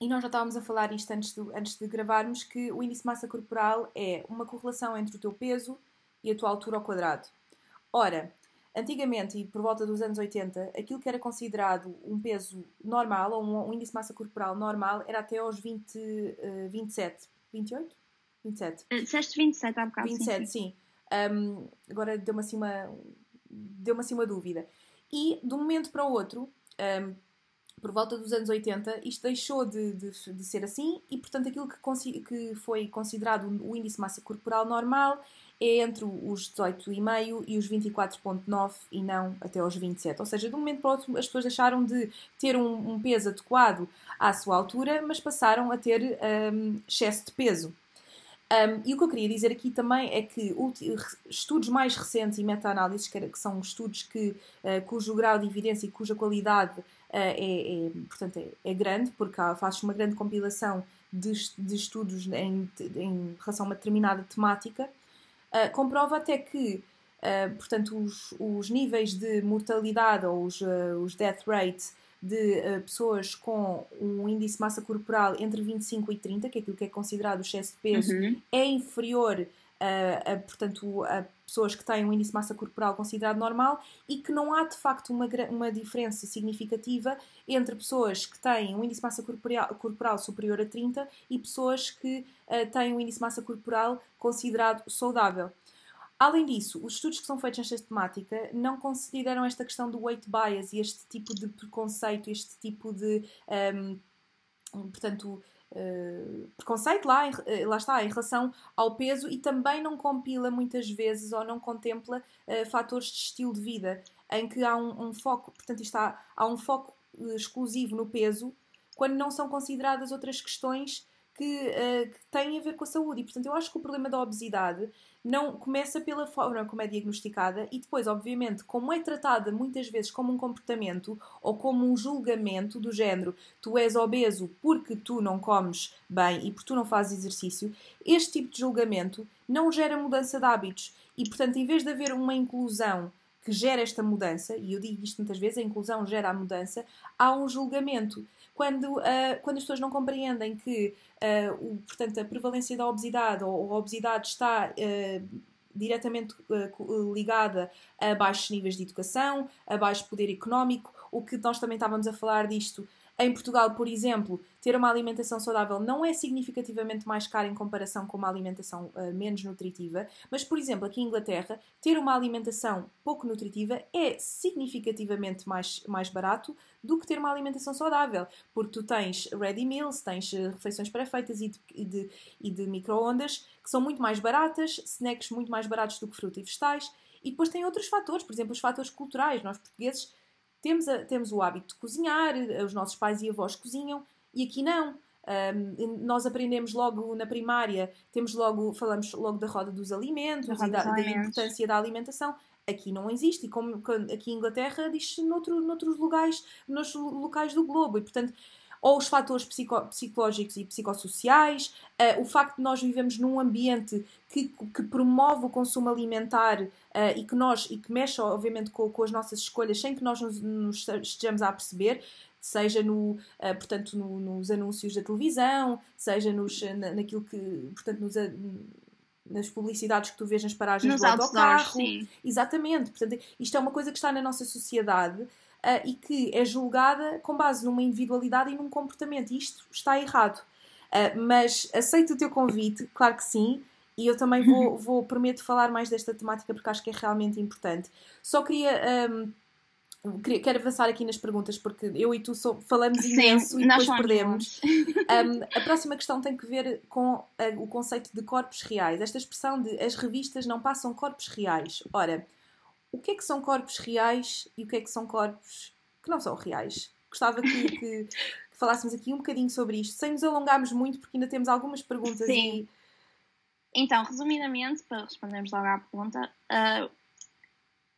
E nós já estávamos a falar isto antes de, antes de gravarmos, que o índice de massa corporal é uma correlação entre o teu peso e a tua altura ao quadrado. Ora, antigamente, e por volta dos anos 80, aquilo que era considerado um peso normal, ou um, um índice de massa corporal normal, era até aos 20, uh, 27. 28? 27. Disseste 27 há bocado. 27, sim. sim. Um, agora deu-me assim, uma, deu assim uma dúvida. E de um momento para o outro, um, por volta dos anos 80, isto deixou de, de, de ser assim e, portanto, aquilo que, que, foi considerado o índice de massa corporal normal é entre os 18,5 e os 24,9 e não até aos 27. Ou seja, de um momento para o outro, as pessoas deixaram de ter um, um peso adequado à sua altura, mas passaram a ter um, excesso de peso. Um, e o que eu queria dizer aqui também é que estudos mais recentes e meta-análises, que, são estudos que, uh, cujo grau de evidência e cuja qualidade uh, é, é, portanto, é, é grande, porque faz uma grande compilação de, de estudos em, em, relação a uma determinada temática, uh, comprova até que, portanto, os, os, níveis de mortalidade ou os, os death rates de pessoas com um índice de massa corporal entre 25 e 30, que é aquilo que é considerado o excesso de peso, uhum. é inferior a, a, portanto, a pessoas que têm um índice de massa corporal considerado normal e que não há de facto uma, uma diferença significativa entre pessoas que têm um índice de massa corporal, corporal superior a 30 e pessoas que uh, têm um índice de massa corporal considerado saudável. Além disso, os estudos que são feitos nesta temática não consideram esta questão do weight bias e este tipo de preconceito, este tipo de. Um, portanto, Uh, preconceito lá, uh, lá está, em relação ao peso e também não compila muitas vezes ou não contempla uh, fatores de estilo de vida, em que há um, um foco, portanto, está, há um foco exclusivo no peso, quando não são consideradas outras questões que, que têm a ver com a saúde. E, portanto, eu acho que o problema da obesidade não começa pela forma como é diagnosticada e depois, obviamente, como é tratada muitas vezes como um comportamento ou como um julgamento do género tu és obeso porque tu não comes bem e porque tu não fazes exercício, este tipo de julgamento não gera mudança de hábitos e, portanto, em vez de haver uma inclusão que gera esta mudança, e eu digo isto muitas vezes, a inclusão gera a mudança, há um julgamento. Quando, uh, quando as pessoas não compreendem que uh, o, portanto, a prevalência da obesidade ou a obesidade está uh, diretamente ligada a baixos níveis de educação, a baixo poder económico, o que nós também estávamos a falar disto em Portugal, por exemplo, ter uma alimentação saudável não é significativamente mais cara em comparação com uma alimentação uh, menos nutritiva, mas, por exemplo, aqui em Inglaterra, ter uma alimentação pouco nutritiva é significativamente mais, mais barato do que ter uma alimentação saudável, porque tu tens ready meals, tens uh, refeições pré-feitas e de, e de, e de micro-ondas que são muito mais baratas, snacks muito mais baratos do que fruta e vegetais, e depois tem outros fatores, por exemplo, os fatores culturais. Nós portugueses temos, a, temos o hábito de cozinhar, os nossos pais e avós cozinham, e aqui não. Um, nós aprendemos logo na primária, temos logo, falamos logo da roda dos alimentos roda e da, da, importância da alimentação. Aqui não existe, e como aqui em Inglaterra diz-se noutro, noutros locais, nos locais do globo, e portanto ou os fatores psico psicológicos e psicossociais, uh, o facto de nós vivemos num ambiente que, que promove o consumo alimentar uh, e que nós e que mexe obviamente com, com, as nossas escolhas sem que nós nos, nos estejamos a perceber seja no, uh, portanto no, nos anúncios da televisão seja nos, na, naquilo que portanto nos, nas publicidades que tu vês nas paragens nos do autocarro sim. exatamente portanto isto é uma coisa que está na nossa sociedade e que é julgada com base numa individualidade e num comportamento. E isto está errado. Uh, mas aceito o teu convite, claro que sim, e eu também vou, vou prometo falar mais desta temática porque acho que é realmente importante. Só queria. Um, quero avançar aqui nas perguntas porque eu e tu so, falamos imenso Sim, e depois perdemos. Um, a próxima questão tem que ver com o conceito de corpos reais. Esta expressão de as revistas não passam corpos reais. Ora, o que é que são corpos reais e o que é que são corpos que não são reais. Gostava que, que, que falássemos aqui um bocadinho sobre isto, sem nos alongarmos muito, porque ainda temos algumas perguntas Sim. E... Então, resumidamente, para respondermos logo à pergunta, uh,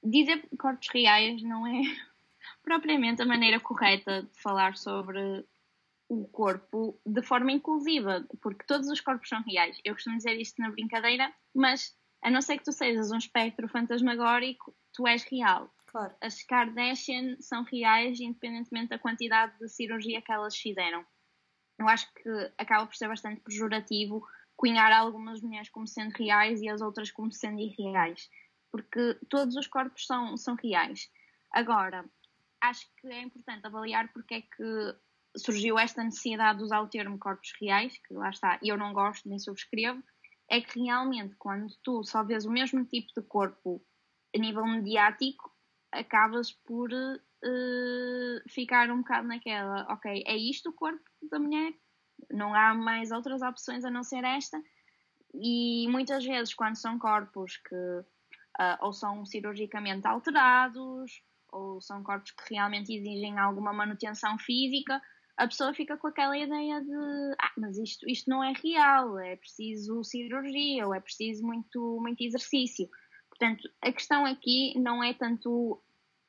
dizer corpos reais não é propriamente a maneira correta de falar sobre o corpo de forma inclusiva, porque todos os corpos são reais. Eu costumo dizer isto na brincadeira, mas a não ser que tu sejas um espectro fantasmagórico, tu és real. Claro. As Kardashian são reais, independentemente da quantidade de cirurgia que elas fizeram. Eu acho que acaba por ser bastante pejorativo cunhar algumas mulheres como sendo reais e as outras como sendo irreais, porque todos os corpos são, são reais. Agora, acho que é importante avaliar porque é que surgiu esta necessidade de usar o termo corpos reais, que lá está, eu não gosto nem subscrevo, é que realmente quando tu só vês o mesmo tipo de corpo a nível mediático, acabas por uh, ficar um bocado naquela, ok, é isto o corpo da mulher, não há mais outras opções a não ser esta, e muitas vezes quando são corpos que uh, ou são cirurgicamente alterados, ou são corpos que realmente exigem alguma manutenção física, a pessoa fica com aquela ideia de ah, mas isto, isto não é real, é preciso cirurgia ou é preciso muito, muito exercício. Portanto, a questão aqui não é tanto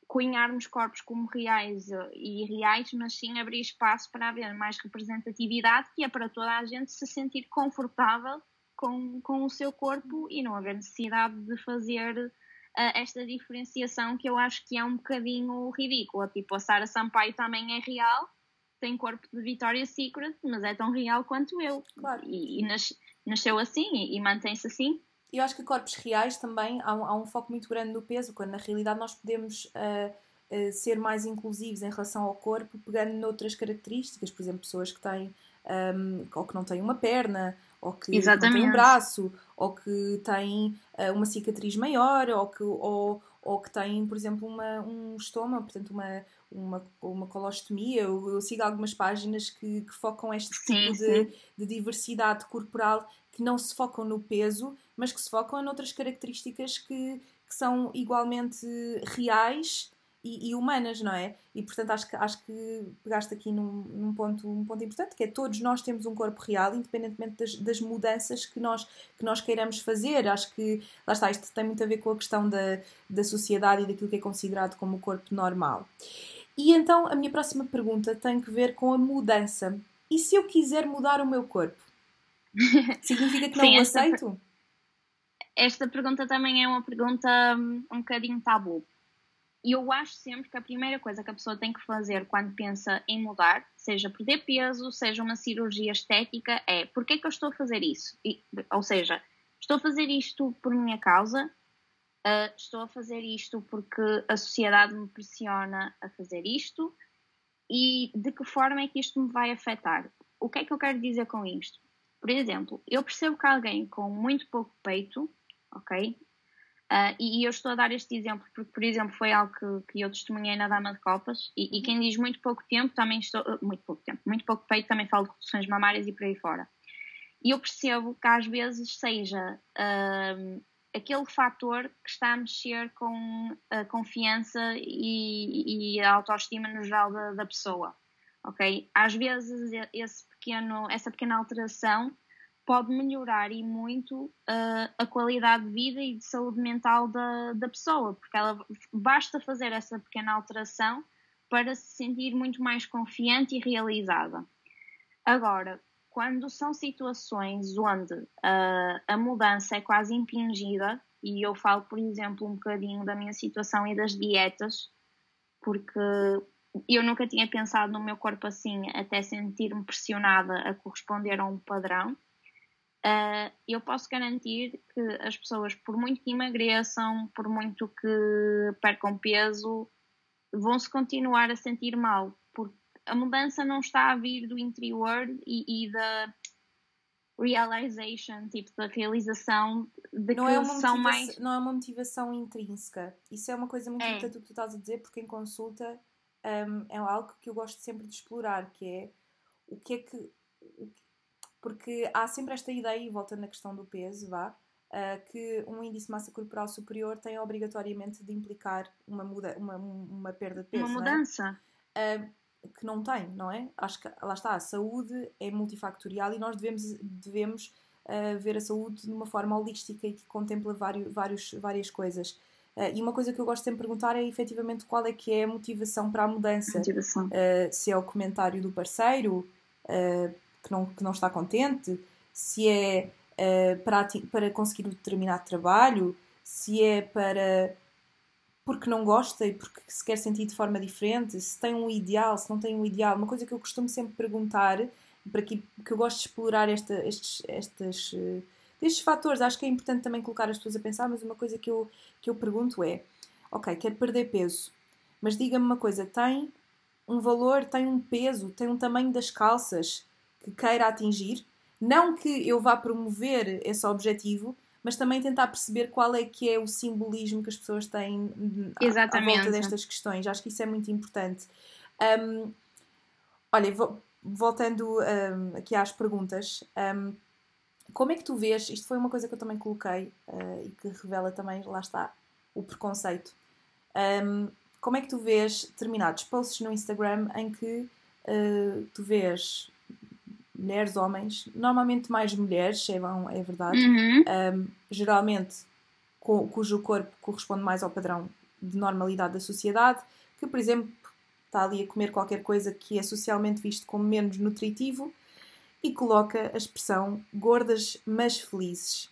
cunharmos corpos como reais e irreais, mas sim abrir espaço para haver mais representatividade, que é para toda a gente se sentir confortável com, com o seu corpo e não haver necessidade de fazer uh, esta diferenciação que eu acho que é um bocadinho ridícula. Tipo, a Sara Sampaio também é real, tem corpo de Victoria's Secret, mas é tão real quanto eu. Claro. E, e nas, nasceu assim e, e mantém-se assim. Eu acho que corpos reais também há um, há um, foco muito grande no peso, quando na realidade nós podemos uh, uh, ser mais inclusivos em relação ao corpo, pegando noutras características, por exemplo, pessoas que têm um, ou que não têm uma perna, ou que Exatamente. não têm um braço, ou que têm uh, uma cicatriz maior, ou que, ou, ou que têm, por exemplo, uma, um estômago, portanto, uma, uma, uma colostomia. Eu, eu sigo algumas páginas que, que focam este tipo de, de, diversidade corporal que não se focam no peso, mas que se focam em outras características que, que são igualmente reais e, e, humanas, não é? E portanto acho que, acho que pegaste aqui num, num, ponto, um ponto importante, que é todos nós temos um corpo real, independentemente das, das, mudanças que nós, que nós queiramos fazer. Acho que, lá está, isto tem muito a ver com a questão da, da sociedade e daquilo que é considerado como o corpo normal. E então a minha próxima pergunta tem que ver com a mudança. E se eu quiser mudar o meu corpo? Significa que não Sim, o aceito? Esta pergunta também é uma pergunta hum, um bocadinho tabu. E eu acho sempre que a primeira coisa que a pessoa tem que fazer quando pensa em mudar, seja perder peso, seja uma cirurgia estética, é porque é que eu estou a fazer isso? E, ou seja, estou a fazer isto por minha causa, uh, estou a fazer isto porque a sociedade me pressiona a fazer isto e de que forma é que isto me vai afetar? O que é que eu quero dizer com isto? Por exemplo, eu percebo que alguém com muito pouco peito, ok? Uh, e, e, eu estou a dar este exemplo porque, por exemplo, foi algo que, que eu testemunhei na Dama de Copas e, e, quem diz muito pouco tempo também estou. Uh, muito pouco tempo, muito pouco peito também falo de reduções mamárias e por aí fora. E eu percebo que às vezes seja uh, aquele fator que está a mexer com a confiança e, e a autoestima no geral da, da pessoa. Ok? Às vezes esse pequeno, essa pequena alteração pode melhorar e muito uh, a qualidade de vida e de saúde mental da, da pessoa, porque ela basta fazer essa pequena alteração para se sentir muito mais confiante e realizada. Agora, quando são situações onde uh, a mudança é quase impingida, e eu falo, por exemplo, um bocadinho da minha situação e das dietas, porque eu nunca tinha pensado no meu corpo assim, até sentir-me pressionada a corresponder a um padrão uh, eu posso garantir que as pessoas, por muito que emagreçam, por muito que percam peso, vão se continuar a sentir mal, porque a mudança não está a vir do interior e, e da realization, tipo da realização de não que é são mais. Não é uma motivação intrínseca. Isso é uma coisa muito é. importante que tu estás a dizer, porque em consulta um, é algo que eu gosto sempre de explorar, que é o que é que porque há sempre esta ideia, e voltando na questão do peso, vá, uh, que um índice de massa corporal superior tem obrigatoriamente de implicar uma, muda, uma, uma perda de peso. Uma é? mudança. É? Uh, que não tem, não é? Acho que lá está, a saúde é multifactorial e nós devemos, devemos uh, ver a saúde de uma forma holística e que contempla vários, vários, várias coisas. Uh, e uma coisa que eu gosto sempre de perguntar é efetivamente qual é que é a motivação para a mudança. Motivação. Uh, se é o comentário do parceiro, que não, que não está contente, se é uh, para, para conseguir um determinado trabalho, se é para porque não gosta e porque se quer sentir de forma diferente, se tem um ideal, se não tem um ideal. Uma coisa que eu costumo sempre perguntar, para que, que eu gosto de explorar esta, estes, estes, uh, estes fatores, acho que é importante também colocar as pessoas a pensar, mas uma coisa que eu, que eu pergunto é: ok, quero perder peso, mas diga-me uma coisa, tem um valor, tem um peso, tem um tamanho das calças, que queira atingir. Não que eu vá promover esse objetivo, mas também tentar perceber qual é que é o simbolismo que as pessoas têm Exatamente. à, volta destas questões. Acho que isso é muito importante. Um, olha, voltando um, aqui às perguntas, um, como é que tu vês? Isto foi uma coisa que eu também coloquei uh, e que revela também, lá está, o preconceito. como é que tu vês determinados posts no Instagram em que uh, tu vês mulheres, homens, normalmente mais mulheres, é, é verdade, uhum. um, geralmente co, cujo corpo corresponde mais ao padrão de normalidade da sociedade, que, por exemplo, está ali a comer qualquer coisa que é socialmente visto como menos nutritivo e coloca a expressão gordas mas felizes.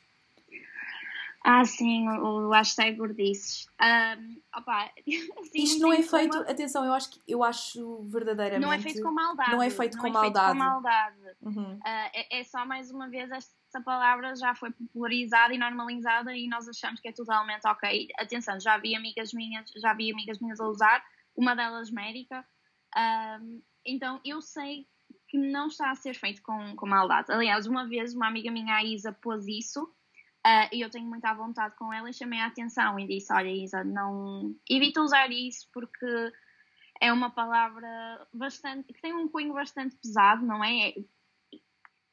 Ah, sim, o, hashtag gordices. Um, opa, sim, Isto não é feito, uma... atenção, eu acho, que, eu acho verdadeiramente. Não é feito com maldade. Não é feito, não com, é maldade. Feito com maldade. Uhum. Uh, é, é, só mais uma vez essa palavra já foi popularizada e normalizada e nós achamos que é totalmente ok. Atenção, já vi amigas minhas, já vi amigas minhas a usar, uma delas médica. Um, então eu sei que não está a ser feito com, com maldade. Aliás, uma vez uma amiga minha, a Isa, pôs isso Uh, e eu tenho muita vontade com ela e chamei a atenção e disse: Olha, Isa, não evita usar isso porque é uma palavra bastante que tem um cunho bastante pesado, não é?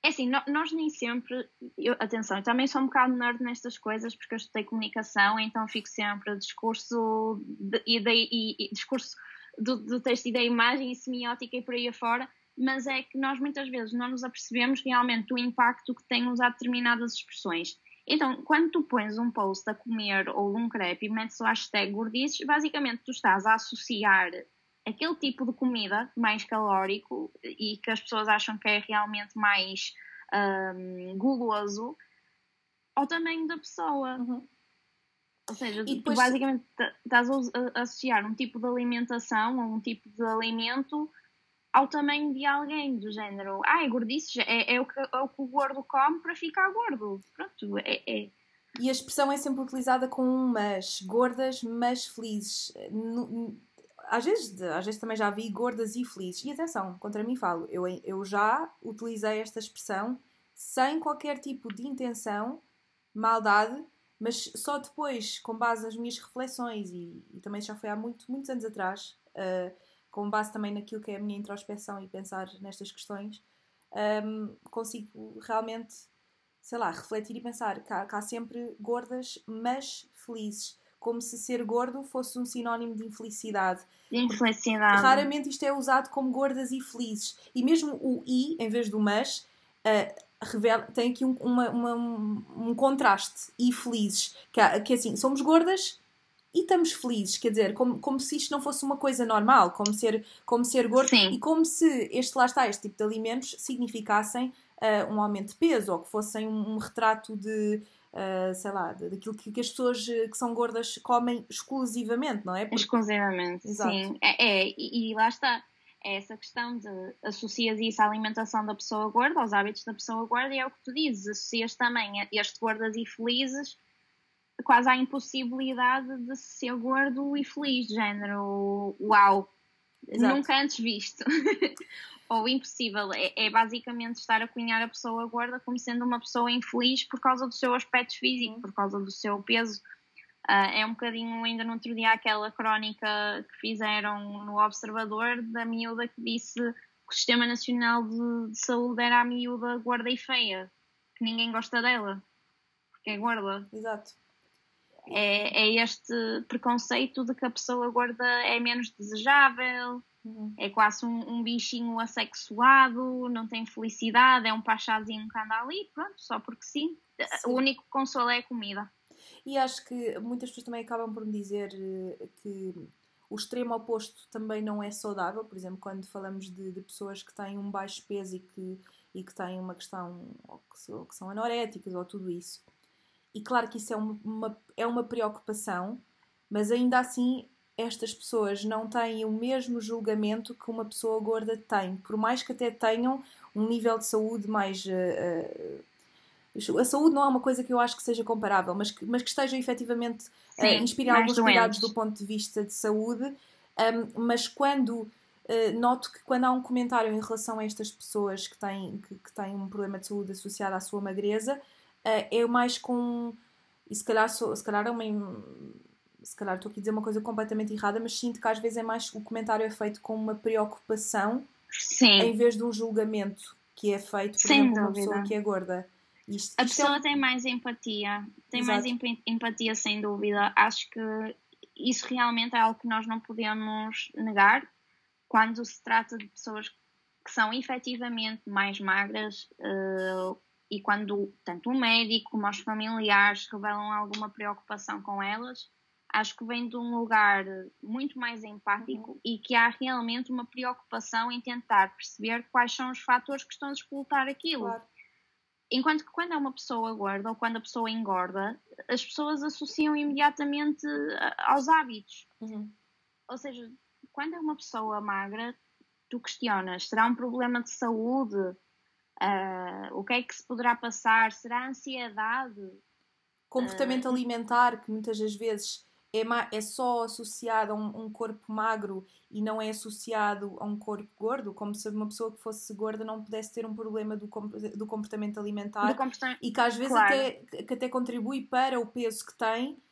É assim, nós nem sempre. Eu, atenção, eu também sou um bocado nerd nestas coisas porque eu estudei comunicação, então fico sempre discurso de, e, de, e, e discurso do, do texto e da imagem e semiótica e por aí afora mas é que nós muitas vezes não nos apercebemos realmente do impacto que têm usar determinadas expressões. Então, quando tu pões um post a comer ou um crepe e metes o hashtag gordices, basicamente tu estás a associar aquele tipo de comida mais calórico e que as pessoas acham que é realmente mais um, guloso ao tamanho da pessoa. Uhum. Ou seja, depois... tu basicamente estás a associar um tipo de alimentação ou um tipo de alimento ao tamanho de alguém, do género, ah, é é, o que, é o que o gordo come para ficar gordo. Pronto, é, é. E a expressão é sempre utilizada com um mas, gordas, mas felizes. Às vezes, às vezes também já vi gordas e felizes. E atenção, contra mim falo, eu, eu já utilizei esta expressão sem qualquer tipo de intenção, maldade, mas só depois, com base nas minhas reflexões, e, e também já foi há muito, muitos anos atrás, uh, com base também naquilo que é a minha introspeção e pensar nestas questões, um, consigo realmente, sei lá, refletir e pensar que há, que há sempre gordas, mas felizes como se ser gordo fosse um sinónimo de infelicidade. De infelicidade. Raramente isto é usado como gordas e felizes. E mesmo o i, em vez do mas, uh, revela, tem aqui um, uma, uma, um contraste. E felizes. Que, que é assim, somos gordas, e estamos felizes, quer dizer, como, como se isto não fosse uma coisa normal, como ser, como ser gordo Sim. e como se este, lá está, este tipo de alimentos significassem uh, um aumento de peso ou que fossem um, um retrato de, uh, sei lá, daquilo que, que, as pessoas eh, que são gordas comem exclusivamente, não é? Porque... Exclusivamente, Exato. sim. É, é, e, lá está é essa questão de associas isso à alimentação da pessoa gorda, aos hábitos da pessoa gorda, e é o que tu dizes, associas também a este gordas e felizes quase à impossibilidade de ser gordo e feliz, de género, uau, Exato. nunca antes visto. Ou impossível, é, é, basicamente estar a cunhar a pessoa gorda como sendo uma pessoa infeliz por causa do seu aspecto físico, por causa do seu peso. Uh, é um bocadinho, ainda no outro dia, aquela crónica que fizeram no Observador da miúda que disse que o Sistema Nacional de, de Saúde era a miúda gorda e feia, que ninguém gosta dela, porque é gorda. Exato é, é este preconceito de que a pessoa gorda é menos desejável, uhum. é quase um, um, bichinho assexuado, não tem felicidade, é um pachazinho que anda ali, pronto, só porque sim. sim. O único consolo é a comida. E acho que muitas pessoas também acabam por me dizer eh, que o extremo oposto também não é saudável, por exemplo, quando falamos de, de pessoas que têm um baixo peso e que, e que têm uma questão, ou que, ou que são anoréticas ou tudo isso e claro que isso é uma, é uma preocupação, mas ainda assim estas pessoas não têm o mesmo julgamento que uma pessoa gorda tem, por mais que até tenham um nível de saúde mais. Uh, uh, a saúde não é uma coisa que eu acho que seja comparável, mas que, mas que estejam efetivamente a uh, inspirar alguns doentes. cuidados do ponto de vista de saúde. Um, mas quando noto que quando há um comentário em relação a estas pessoas que têm, que, que têm um problema de saúde associado à sua magreza, uh, é mais com. E se calhar, sou, se calhar é uma. Se calhar estou aqui a dizer uma coisa completamente errada, mas sinto que às vezes é mais. O comentário é feito com uma preocupação Sim. em vez de um julgamento que é feito, por Sem exemplo, uma pessoa que é gorda. Isto, a pessoa é... tem mais empatia, tem Exato. mais empatia sem dúvida. Acho que isso realmente é algo que nós não podemos negar quando se trata de pessoas que são efetivamente mais magras, uh, e quando tanto o médico como os familiares revelam alguma preocupação com elas, acho que vem de um lugar muito mais empático uhum. e que há realmente uma preocupação em tentar perceber quais são os fatores que estão a explotar aquilo. Claro. Enquanto que quando é uma pessoa gorda ou quando a pessoa engorda, as pessoas associam imediatamente aos hábitos. Uhum. Ou seja, quando é uma pessoa magra, tu questionas: será um problema de saúde? Uh, o que é que se poderá passar? Será ansiedade? Comportamento uh, alimentar, que muitas das vezes é, é só associado a um, um, corpo magro e não é associado a um corpo gordo, como se uma pessoa que fosse gorda não pudesse ter um problema do, do comportamento alimentar do comportamento... e que às vezes claro. até, que até contribui para o peso que tem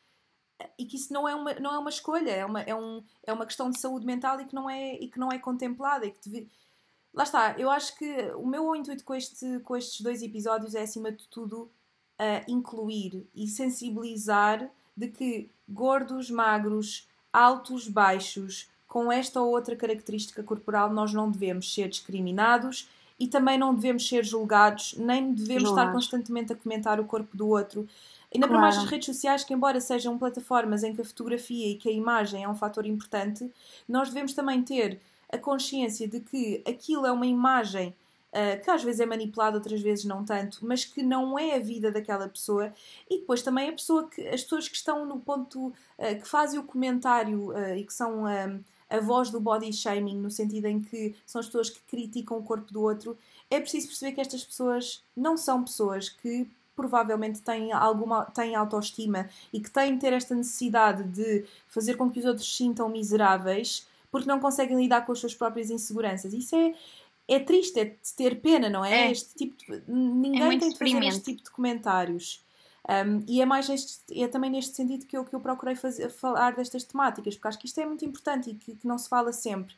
e que isso não é uma, não é uma escolha, é uma, é, um, é uma questão de saúde mental e que não é, e que não é contemplada. E que deve... Lá está, eu acho que o meu intuito com, este, com estes dois episódios é, acima de tudo, uh, incluir e sensibilizar de que gordos, magros, altos, baixos, com esta ou outra característica corporal, nós não devemos ser discriminados e também não devemos ser julgados, nem devemos estar constantemente a comentar o corpo do outro. Ainda claro. para mais as redes sociais, que embora sejam plataformas em que a fotografia e que a imagem é um fator importante, nós devemos também ter a consciência de que aquilo é uma imagem uh, que às vezes é manipulada, outras vezes não tanto, mas que não é a vida daquela pessoa. E depois também a pessoa que, as pessoas que estão no ponto, uh, que fazem o comentário uh, e que são a voz do body shaming, no sentido em que são as pessoas que criticam o corpo do outro, é preciso perceber que estas pessoas não são pessoas que provavelmente têm alguma têm autoestima e que têm de ter esta necessidade de fazer com que os outros sintam miseráveis porque não conseguem lidar com as suas próprias inseguranças. Isso é, é triste, é de ter pena, não é? é. Este tipo de, ninguém é tem de fazer este tipo de comentários. Um, e é mais neste, é também neste sentido que eu, que eu procurei fazer, falar destas temáticas, porque acho que isto é muito importante e que, que não se fala sempre.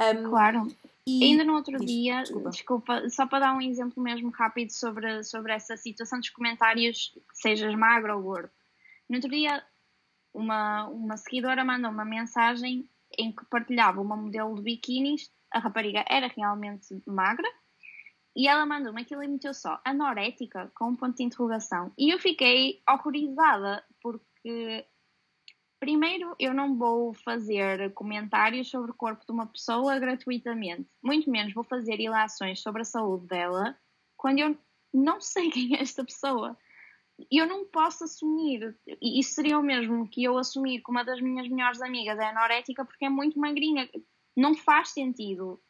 Um, claro. E... Ainda no outro Diz, dia, desculpa. desculpa. só para dar um exemplo mesmo rápido sobre, sobre essa situação dos comentários, sejas magro ou gordo. No outro dia, uma, uma seguidora mandou uma mensagem em que partilhava uma modelo de biquínis a rapariga era realmente magra e ela mandou-me aquilo e meteu só anorética com um ponto de interrogação. E eu fiquei horrorizada porque primeiro eu não vou fazer comentários sobre o corpo de uma pessoa gratuitamente, muito menos vou fazer ilações sobre a saúde dela quando eu não sei quem é esta pessoa. Eu não posso assumir, e isso seria o mesmo que eu assumir que uma das minhas melhores amigas é anorética porque é muito magrinha não faz sentido.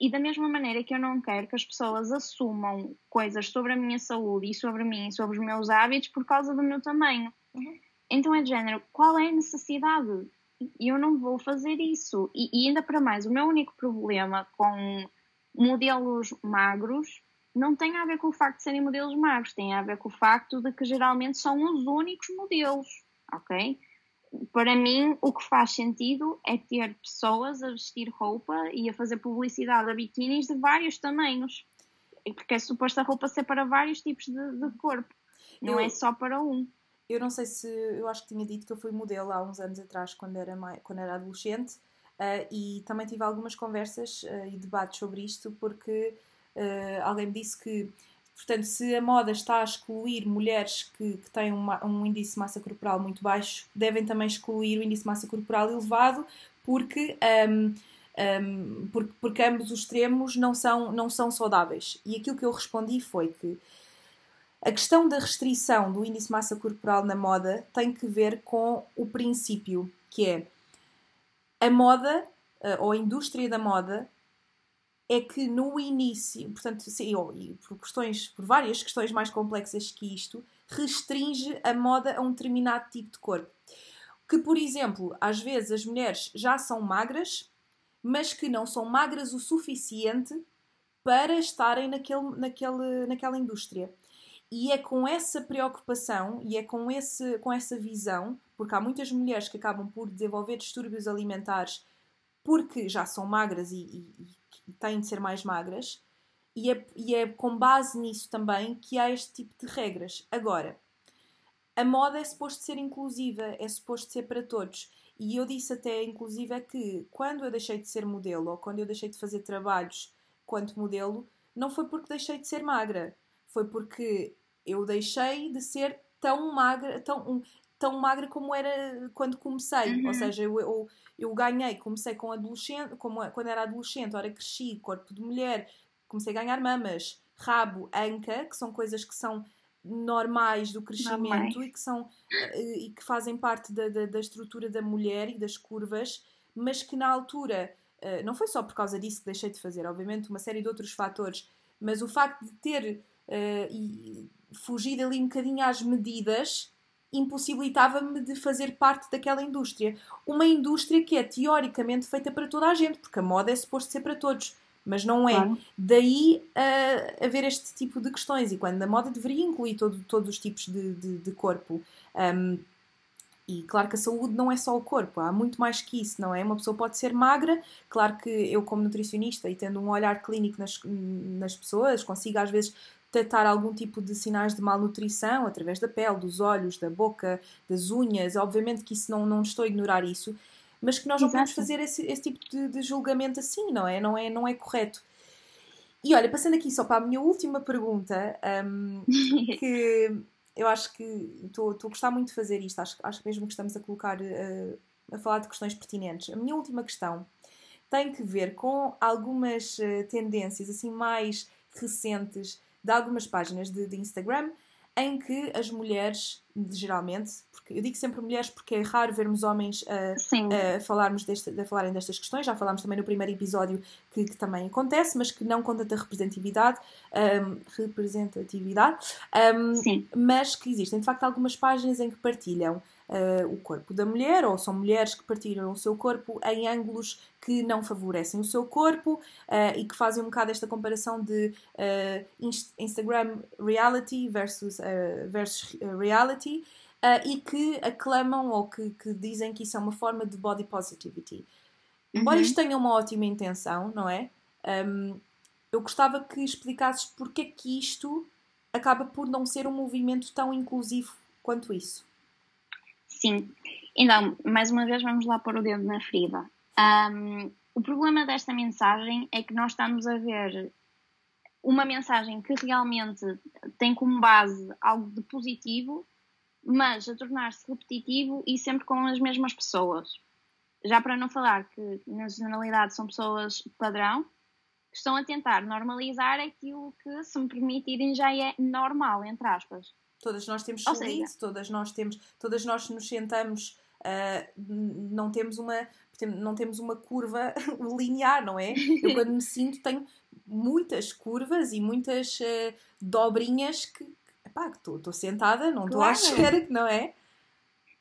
E da mesma maneira que eu não quero que as pessoas assumam coisas sobre a minha saúde e sobre mim e sobre os meus hábitos por causa do meu tamanho. Uhum. Então é de género, qual é a necessidade? Eu não vou fazer isso. E, e ainda para mais, o meu único problema com modelos magros não tem a ver com o facto de serem modelos magros, tem a ver com o facto de que geralmente são os únicos modelos, ok? para mim, o que faz sentido é ter pessoas a vestir roupa e a fazer publicidade a biquínis de vários tamanhos. Porque é suposto a roupa ser para vários tipos de, de corpo, não eu, é só para um. Eu não sei se. Eu acho que tinha dito que eu fui modelo há uns anos atrás, quando era, mais, quando era adolescente, uh, e também tive algumas conversas uh, e debates sobre isto, porque uh, alguém me disse que Portanto, se a moda está a excluir mulheres que, que têm uma, um índice de massa corporal muito baixo, devem também excluir o índice de massa corporal elevado, porque, um, um, porque, porque ambos os extremos não são, não são saudáveis. E aquilo que eu respondi foi que a questão da restrição do índice de massa corporal na moda tem que ver com o princípio, que é a moda, eh, ou a indústria da moda, é que no início, portanto, e por questões, por várias questões mais complexas que isto, restringe a moda a um determinado tipo de corpo. Que, por exemplo, às vezes as mulheres já são magras, mas que não são magras o suficiente para estarem naquele, naquele, naquela indústria. E é com essa preocupação e é com, esse, com essa visão, porque há muitas mulheres que acabam por desenvolver distúrbios alimentares porque já são magras e, e têm de ser mais magras, e é, e é com base nisso também que há este tipo de regras. Agora, a moda é suposto ser inclusiva, é suposto ser para todos. E eu disse até, inclusive, é que quando eu deixei de ser modelo ou quando eu deixei de fazer trabalhos quanto modelo, não foi porque deixei de ser magra, foi porque eu deixei de ser tão magra, tão, tão magra como era quando comecei. Uhum. Ou seja, eu, eu, eu, ganhei, comecei com adolescente, como, quando era adolescente, ora cresci, corpo de mulher, comecei a ganhar mamas, rabo, anca, que são coisas que são normais do crescimento normais. e que são eh, e que fazem parte da, da, da, estrutura da mulher e das curvas, mas que na altura eh, não foi só por causa disso que deixei de fazer, obviamente uma série de outros fatores, mas o facto de ter uh, fugido ali um bocadinho às medidas impossibilitava-me de fazer parte daquela indústria. Uma indústria que é teoricamente feita para toda a gente, porque a moda é suposto ser para todos mas não é. Claro. Daí uh, haver este tipo de questões, e quando a moda deveria incluir todo, todos os tipos de, de, de corpo. Um, e claro que a saúde não é só o corpo, há muito mais que isso, não é? Uma pessoa pode ser magra, claro que eu, como nutricionista e tendo um olhar clínico nas, nas pessoas, consigo às vezes detectar algum tipo de sinais de malnutrição através da pele, dos olhos, da boca, das unhas. Obviamente que isso não, não estou a ignorar isso, mas que nós não podemos fazer esse, esse tipo de, de, julgamento assim, não é? Não é, não é correto. E olha, passando aqui só para a minha última pergunta, um, que eu acho que estou a gostar muito de fazer isto, acho, acho mesmo que estamos a colocar, uh, a falar de questões pertinentes. A minha última questão tem que ver com algumas uh, tendências assim mais recentes de algumas páginas de, de Instagram em que as mulheres, geralmente, porque eu digo sempre mulheres porque é raro vermos homens a, a falarmos deste, a falarem destas questões, já falámos também no primeiro episódio que, que também acontece, mas que não com tanta representatividade, um, representatividade. Um, mas que existem de facto algumas páginas em que partilham uh, o corpo da mulher, ou são mulheres que partilham o seu corpo em ângulos que não favorecem o seu corpo uh, e que fazem um bocado esta comparação de uh, Instagram reality versus, versus reality. e que aclamam ou que, que, dizem que isso é uma forma de body positivity. Embora uhum. isto tenha uma ótima intenção, não é? Um, eu gostava que explicasses porque é que isto acaba por não ser um movimento tão inclusivo quanto isso. Sim. Então, mais uma vez, vamos lá pôr o dedo na ferida. Um, o problema desta mensagem é que nós estamos a ver uma mensagem que realmente tem como base algo de positivo, mas a tornar-se repetitivo e sempre com as mesmas pessoas. Já para não falar que, na generalidade, são pessoas padrão, que estão a tentar normalizar aquilo que, se me permitirem, já é normal, entre aspas. Todas nós temos celulite, todas nós temos, todas nós nos sentamos, uh, não temos uma não temos uma curva linear, não é? Eu quando me sinto tenho muitas curvas e muitas uh, dobrinhas que, pá, que estou sentada, não estou claro. à espera que não é?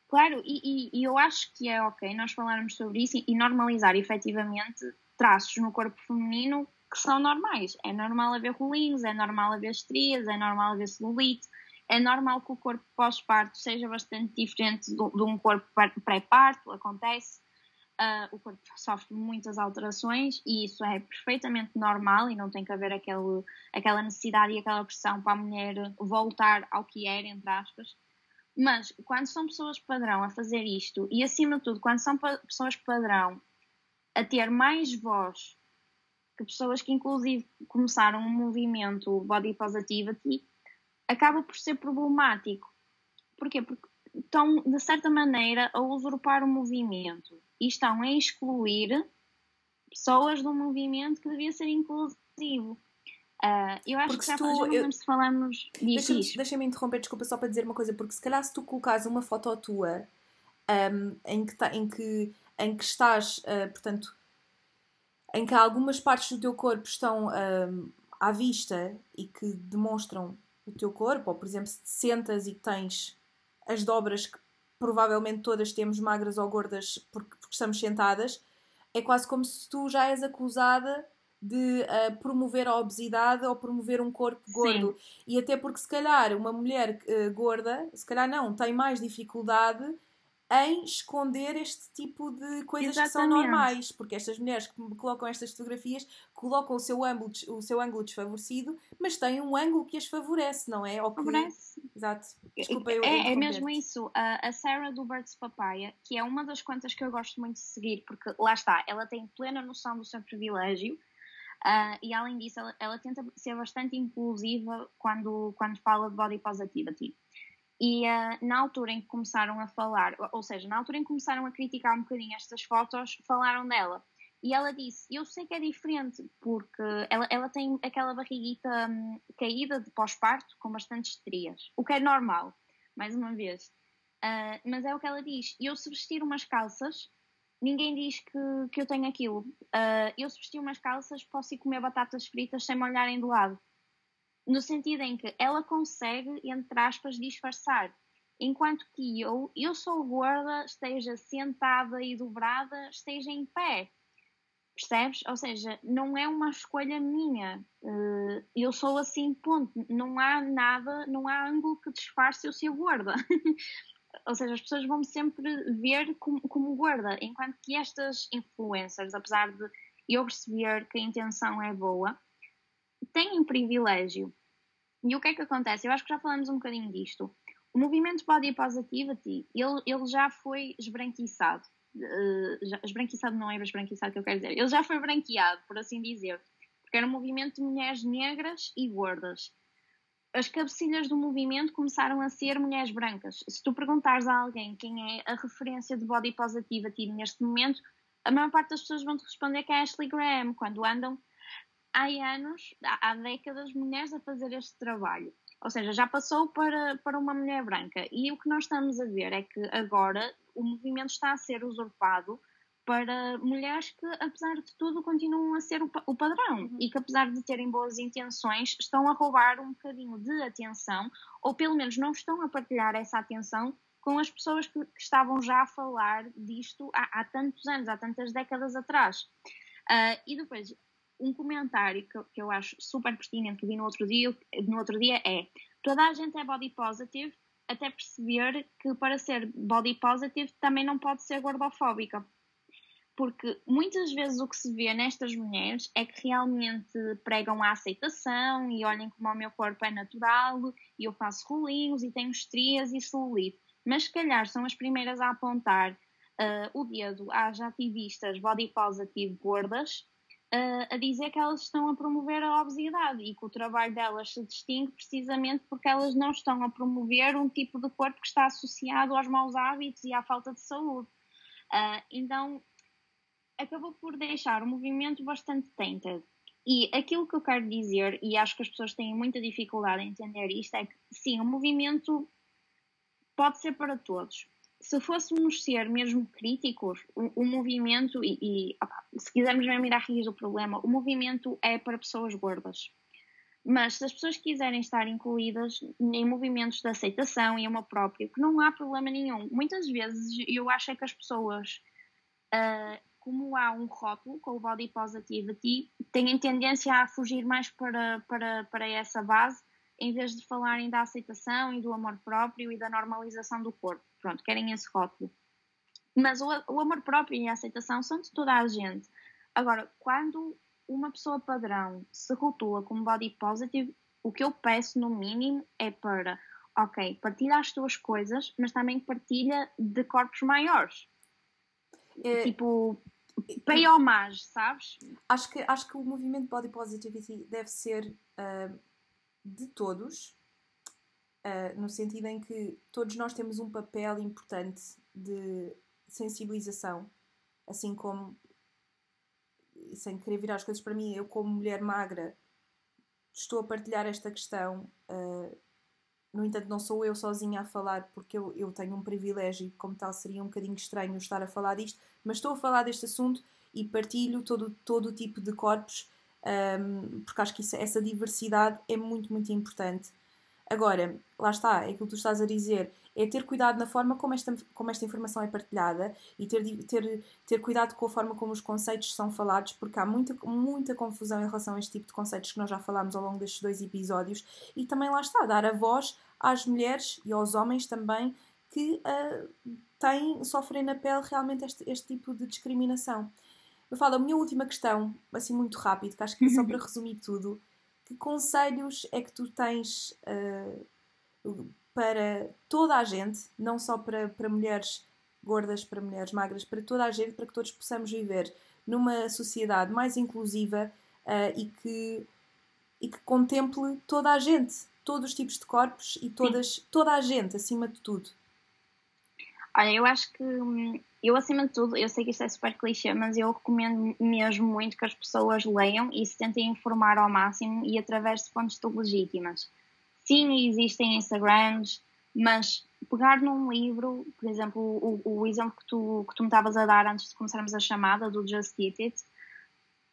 Claro, e, e, e, eu acho que é ok nós falarmos sobre isso e, e normalizar efetivamente traços no corpo feminino que são normais. É normal haver rolinhos, é normal haver estrias, é normal haver celulite, é normal que o corpo pós-parto seja bastante diferente de, um corpo pré-parto, acontece. Uh, o corpo sofre muitas alterações e isso é perfeitamente normal e não tem que haver aquele, aquela necessidade e aquela pressão para a mulher voltar ao que era, entre aspas. Mas quando são pessoas padrão a fazer isto e, acima de tudo, quando são pessoas padrão a ter mais voz que pessoas que, inclusive, começaram um movimento body positivity, acaba por ser problemático. Porquê? Porque estão, de certa maneira, a usurpar o movimento e estão a excluir pessoas do movimento que devia ser inclusivo. Uh, eu acho porque que já, tu, já eu, se falamos disso. Deixa-me deixa interromper, desculpa, só para dizer uma coisa, porque se calhar se tu colocares uma foto tua um, em, que tá, em, que, em que estás, uh, portanto, em que algumas partes do teu corpo estão um, à vista e que demonstram o teu corpo, ou por exemplo, se te sentas e tens as dobras que provavelmente todas temos magras ou gordas porque, porque estamos sentadas, é quase como se tu já és acusada de uh, promover a obesidade ou promover um corpo gordo. Sim. E até porque, se calhar, uma mulher uh, gorda, se calhar não, tem mais dificuldade em esconder este tipo de coisas Exatamente. que são normais, porque estas mulheres que colocam estas fotografias colocam o seu ângulo, o seu ângulo desfavorecido, mas têm um ângulo que as favorece, não é? Que... Favorece. Exato. Desculpa, eu é, é mesmo isso. A, Sarah do Birds Papaya, que é uma das contas que eu gosto muito de seguir, porque lá está, ela tem plena noção do seu privilégio. Uh, e além disso, ela, ela, tenta ser bastante inclusiva quando, quando fala de body positivity. E uh, na altura em que começaram a falar, ou seja, na altura em que começaram a criticar um bocadinho estas fotos, falaram dela. E ela disse: Eu sei que é diferente, porque ela, ela tem aquela barriguita hum, caída de pós-parto com bastantes estrias, o que é normal, mais uma vez. Uh, mas é o que ela diz: Eu se vestir umas calças, ninguém diz que, que eu tenho aquilo. Uh, eu se vestir umas calças, posso ir comer batatas fritas sem me olharem do lado no sentido em que ela consegue, entre aspas, disfarçar. Enquanto que eu, eu sou gorda, esteja sentada e dobrada, esteja em pé. Percebes? Ou seja, não é uma escolha minha. Eh, eu sou assim, ponto. Não há nada, não há ângulo que disfarce eu ser gorda. Ou seja, as pessoas vão sempre ver como, como gorda. Enquanto que estas influencers, apesar de eu perceber que a intenção é boa, têm privilégio. E o que é que acontece? Eu acho que já falamos um bocadinho disto. O movimento Body Positivity, ele, ele já foi esbranquiçado. Uh, já, esbranquiçado não é esbranquiçado que eu quero dizer. Ele já foi branqueado, por assim dizer. Porque era um movimento de mulheres negras e gordas. As cabecilhas do movimento começaram a ser mulheres brancas. Se tu perguntares a alguém quem é a referência de Body Positivity neste momento, a maior parte das pessoas vão te responder que é Ashley Graham, quando andam há anos, há décadas, mulheres a fazer este trabalho. Ou seja, já passou para, para uma mulher branca. E o que nós estamos a ver é que agora o movimento está a ser usurpado para mulheres que, apesar de tudo, continuam a ser o, o padrão uhum. e que, apesar de terem boas intenções, estão a roubar um bocadinho de atenção, ou pelo menos não estão a partilhar essa atenção com as pessoas que, que estavam já a falar disto há, há, tantos anos, há tantas décadas atrás. Uh, e depois, um comentário que, que eu acho super pertinente que vi no outro dia, no outro dia é toda a gente é body positive até perceber que para ser body positive também não pode ser gordofóbica. Porque muitas vezes o que se vê nestas mulheres é que realmente pregam a aceitação e olhem como o meu corpo é natural e eu faço rolinhos e tenho estrias e celulite. Mas se calhar são as primeiras a apontar uh, o dedo às ativistas body positive gordas a dizer que elas estão a promover a obesidade e que o trabalho delas se distingue precisamente porque elas não estão a promover um tipo de corpo que está associado aos maus hábitos e à falta de saúde. Uh, então, acabou por deixar o movimento bastante tainted. E aquilo que eu quero dizer, e acho que as pessoas têm muita dificuldade em entender isto, é que sim, o movimento pode ser para todos, se fôssemos ser mesmo críticos, o, o movimento, e, e opa, se quisermos mesmo ir à raiz do problema, o movimento é para pessoas gordas. Mas se as pessoas quiserem estar incluídas em movimentos de aceitação e amor próprio, que não há problema nenhum. Muitas vezes eu acho é que as pessoas, uh, como há um rótulo com o body positivity, têm tendência a fugir mais para, para, para essa base em vez de falarem da aceitação e do amor próprio e da normalização do corpo. Pronto, querem esse rótulo. Mas o, o amor próprio e a aceitação são de toda a gente. Agora, quando uma pessoa padrão se rotula como body positive, o que eu peço no mínimo é para, ok, partilha as tuas coisas, mas também partilha de corpos maiores. É, tipo, pay homage, sabes? Acho que, acho que o movimento body positivity deve ser uh, de todos, uh, no sentido em que todos nós temos um papel importante de sensibilização, assim como, sem querer virar as coisas para mim, eu, como mulher magra, estou a partilhar esta questão. Uh, no entanto, não sou eu sozinha a falar, porque eu, eu tenho um privilégio, como tal seria um bocadinho estranho estar a falar disto, mas estou a falar deste assunto e partilho todo, todo o tipo de corpos um, porque acho que isso, essa diversidade é muito, muito importante. Agora, lá está, é aquilo que tu estás a dizer, é ter cuidado na forma como esta, como esta informação é partilhada e ter, ter, ter cuidado com a forma como os conceitos são falados, porque há muita, muita confusão em relação a este tipo de conceitos que nós já falámos ao longo destes dois episódios, e também lá está, dar a voz às mulheres e aos homens também que uh, têm, sofrem na pele realmente este, este tipo de discriminação. Eu falo, a minha última questão, assim muito rápido, que acho que é só para resumir tudo. Que conselhos é que tu tens uh, para toda a gente, não só para, para mulheres gordas, para mulheres magras, para toda a gente, para que todos possamos viver numa sociedade mais inclusiva uh, e, que, e que contemple toda a gente, todos os tipos de corpos e todas, toda a gente, acima de tudo? Olha, eu acho que hum, eu, acima de tudo, eu sei que isto é super clichê, mas eu recomendo mesmo muito que as pessoas leiam e se tentem informar ao máximo e através de fontes legítimas. Sim, existem Instagrams, mas pegar num livro, por exemplo, o, o exemplo que tu, que tu me estavas a dar antes de começarmos a chamada do Just Eat It,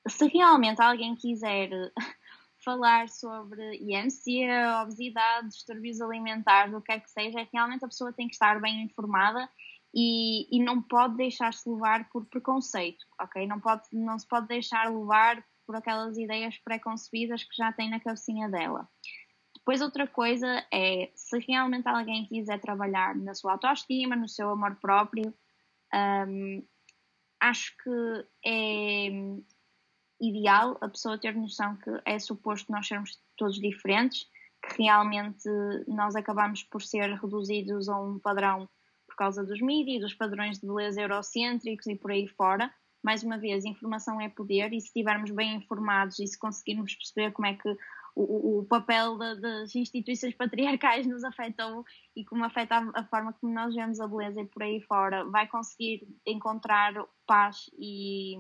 se realmente alguém quiser falar sobre IMC, obesidade, distúrbios alimentares, o que é que seja, realmente a pessoa tem que estar bem informada e, e não pode deixar-se levar por preconceito, ok? Não, pode, não se pode deixar levar por aquelas ideias pré-concebidas que já tem na cabecinha dela. Depois, outra coisa é se realmente alguém quiser trabalhar na sua autoestima, no seu amor próprio, um, acho que é ideal a pessoa ter noção que é suposto nós sermos todos diferentes, que realmente nós acabamos por ser reduzidos a um padrão causa dos mídias, dos padrões de beleza eurocêntricos e por aí fora. Mais uma vez, informação é poder e se estivermos bem informados e se conseguirmos perceber como é que o, o papel das instituições patriarcais nos afetou e como afeta a, a, forma como nós vemos a beleza e por aí fora, vai conseguir encontrar paz e,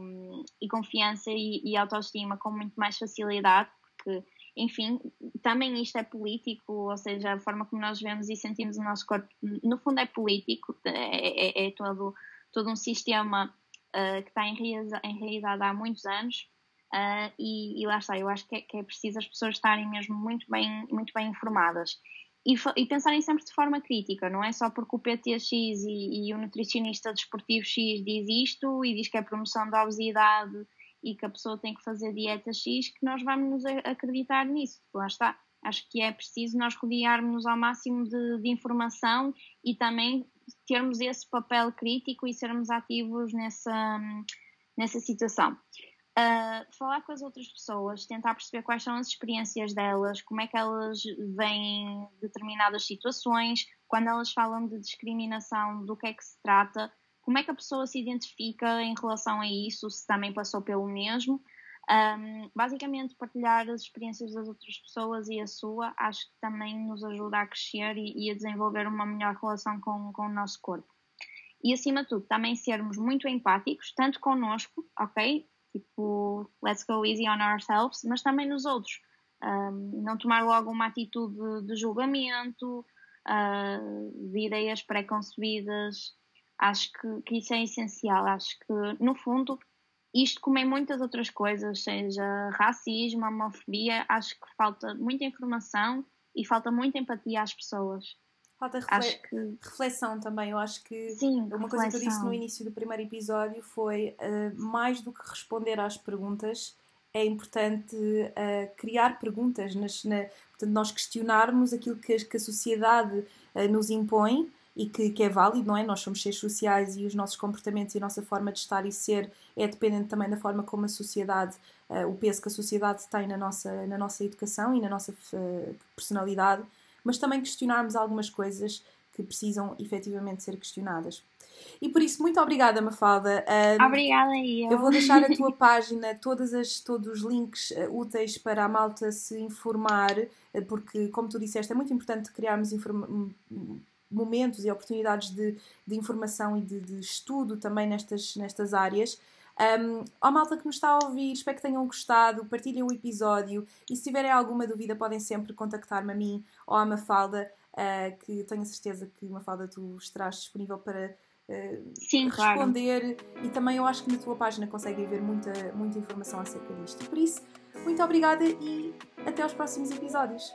e confiança e, e autoestima com muito mais facilidade, porque enfim, também isto é político, ou seja, a forma como nós vemos e sentimos o nosso corpo, no fundo é político, é, é, é todo, todo um sistema uh, que está enraizado há muitos anos Uh, e, e, lá está, eu acho que é, que é, preciso as pessoas estarem mesmo muito bem, muito bem informadas. E, e, pensarem sempre de forma crítica, não é só porque o PTX e, e o nutricionista desportivo X diz isto e diz que é promoção da obesidade e que a pessoa tem que fazer dieta X que nós vamos acreditar nisso. Lá está. Acho que é preciso nós rodearmos ao máximo de, de informação e também termos esse papel crítico e sermos ativos nessa, nessa situação. Uh, falar com as outras pessoas, tentar perceber quais são as experiências delas, como é que elas veem determinadas situações, quando elas falam de discriminação, do que é que se trata, como é que a pessoa se identifica em relação a isso, se também passou pelo mesmo. Um, basicamente, partilhar as experiências das outras pessoas e a sua, acho que também nos ajuda a crescer e, e a desenvolver uma melhor relação com, com o nosso corpo. E acima de tudo, também sermos muito empáticos, tanto connosco, ok? tipo, let's go easy on ourselves, mas também nos outros. Um, não tomar logo uma atitude de julgamento, uh, de ideias pré-concebidas. Acho que, que isso é essencial. Acho que, no fundo, isto, como em muitas outras coisas, seja racismo, homofobia, acho que falta muita informação e falta muita empatia às pessoas. Falta refle que... reflexão também. Eu acho que Sim, uma reflexão. coisa que eu disse no início do primeiro episódio foi uh, mais do que responder às perguntas, é importante uh, criar perguntas, nas, na, portanto, nós questionarmos aquilo que, que a sociedade uh, nos impõe e que, que, é válido, não é? Nós somos seres sociais e os nossos comportamentos e a nossa forma de estar e ser é dependente também da forma como a sociedade, o peso que a sociedade tem na nossa, na nossa educação e na nossa personalidade mas também questionarmos algumas coisas que precisam efetivamente ser questionadas. E por isso, muito obrigada, Mafalda. obrigada, eu. Eu vou deixar a tua página, todas as, todos os links uh, úteis para a malta se informar, uh, porque, como tu disseste, é muito importante criarmos momentos e oportunidades de, de informação e de, de, estudo também nestas, nestas áreas. Um, ao malta que nos está a ouvir, espero que tenham gostado, partilhem o episódio e se tiverem alguma dúvida podem sempre contactar-me a mim ou à Mafalda, uh, que tenho a certeza que Mafalda tu estarás disponível para uh, Sim, responder claro. e também eu acho que na tua página conseguem ver muita, muita informação acerca disto. Por isso, muito obrigada e até aos próximos episódios.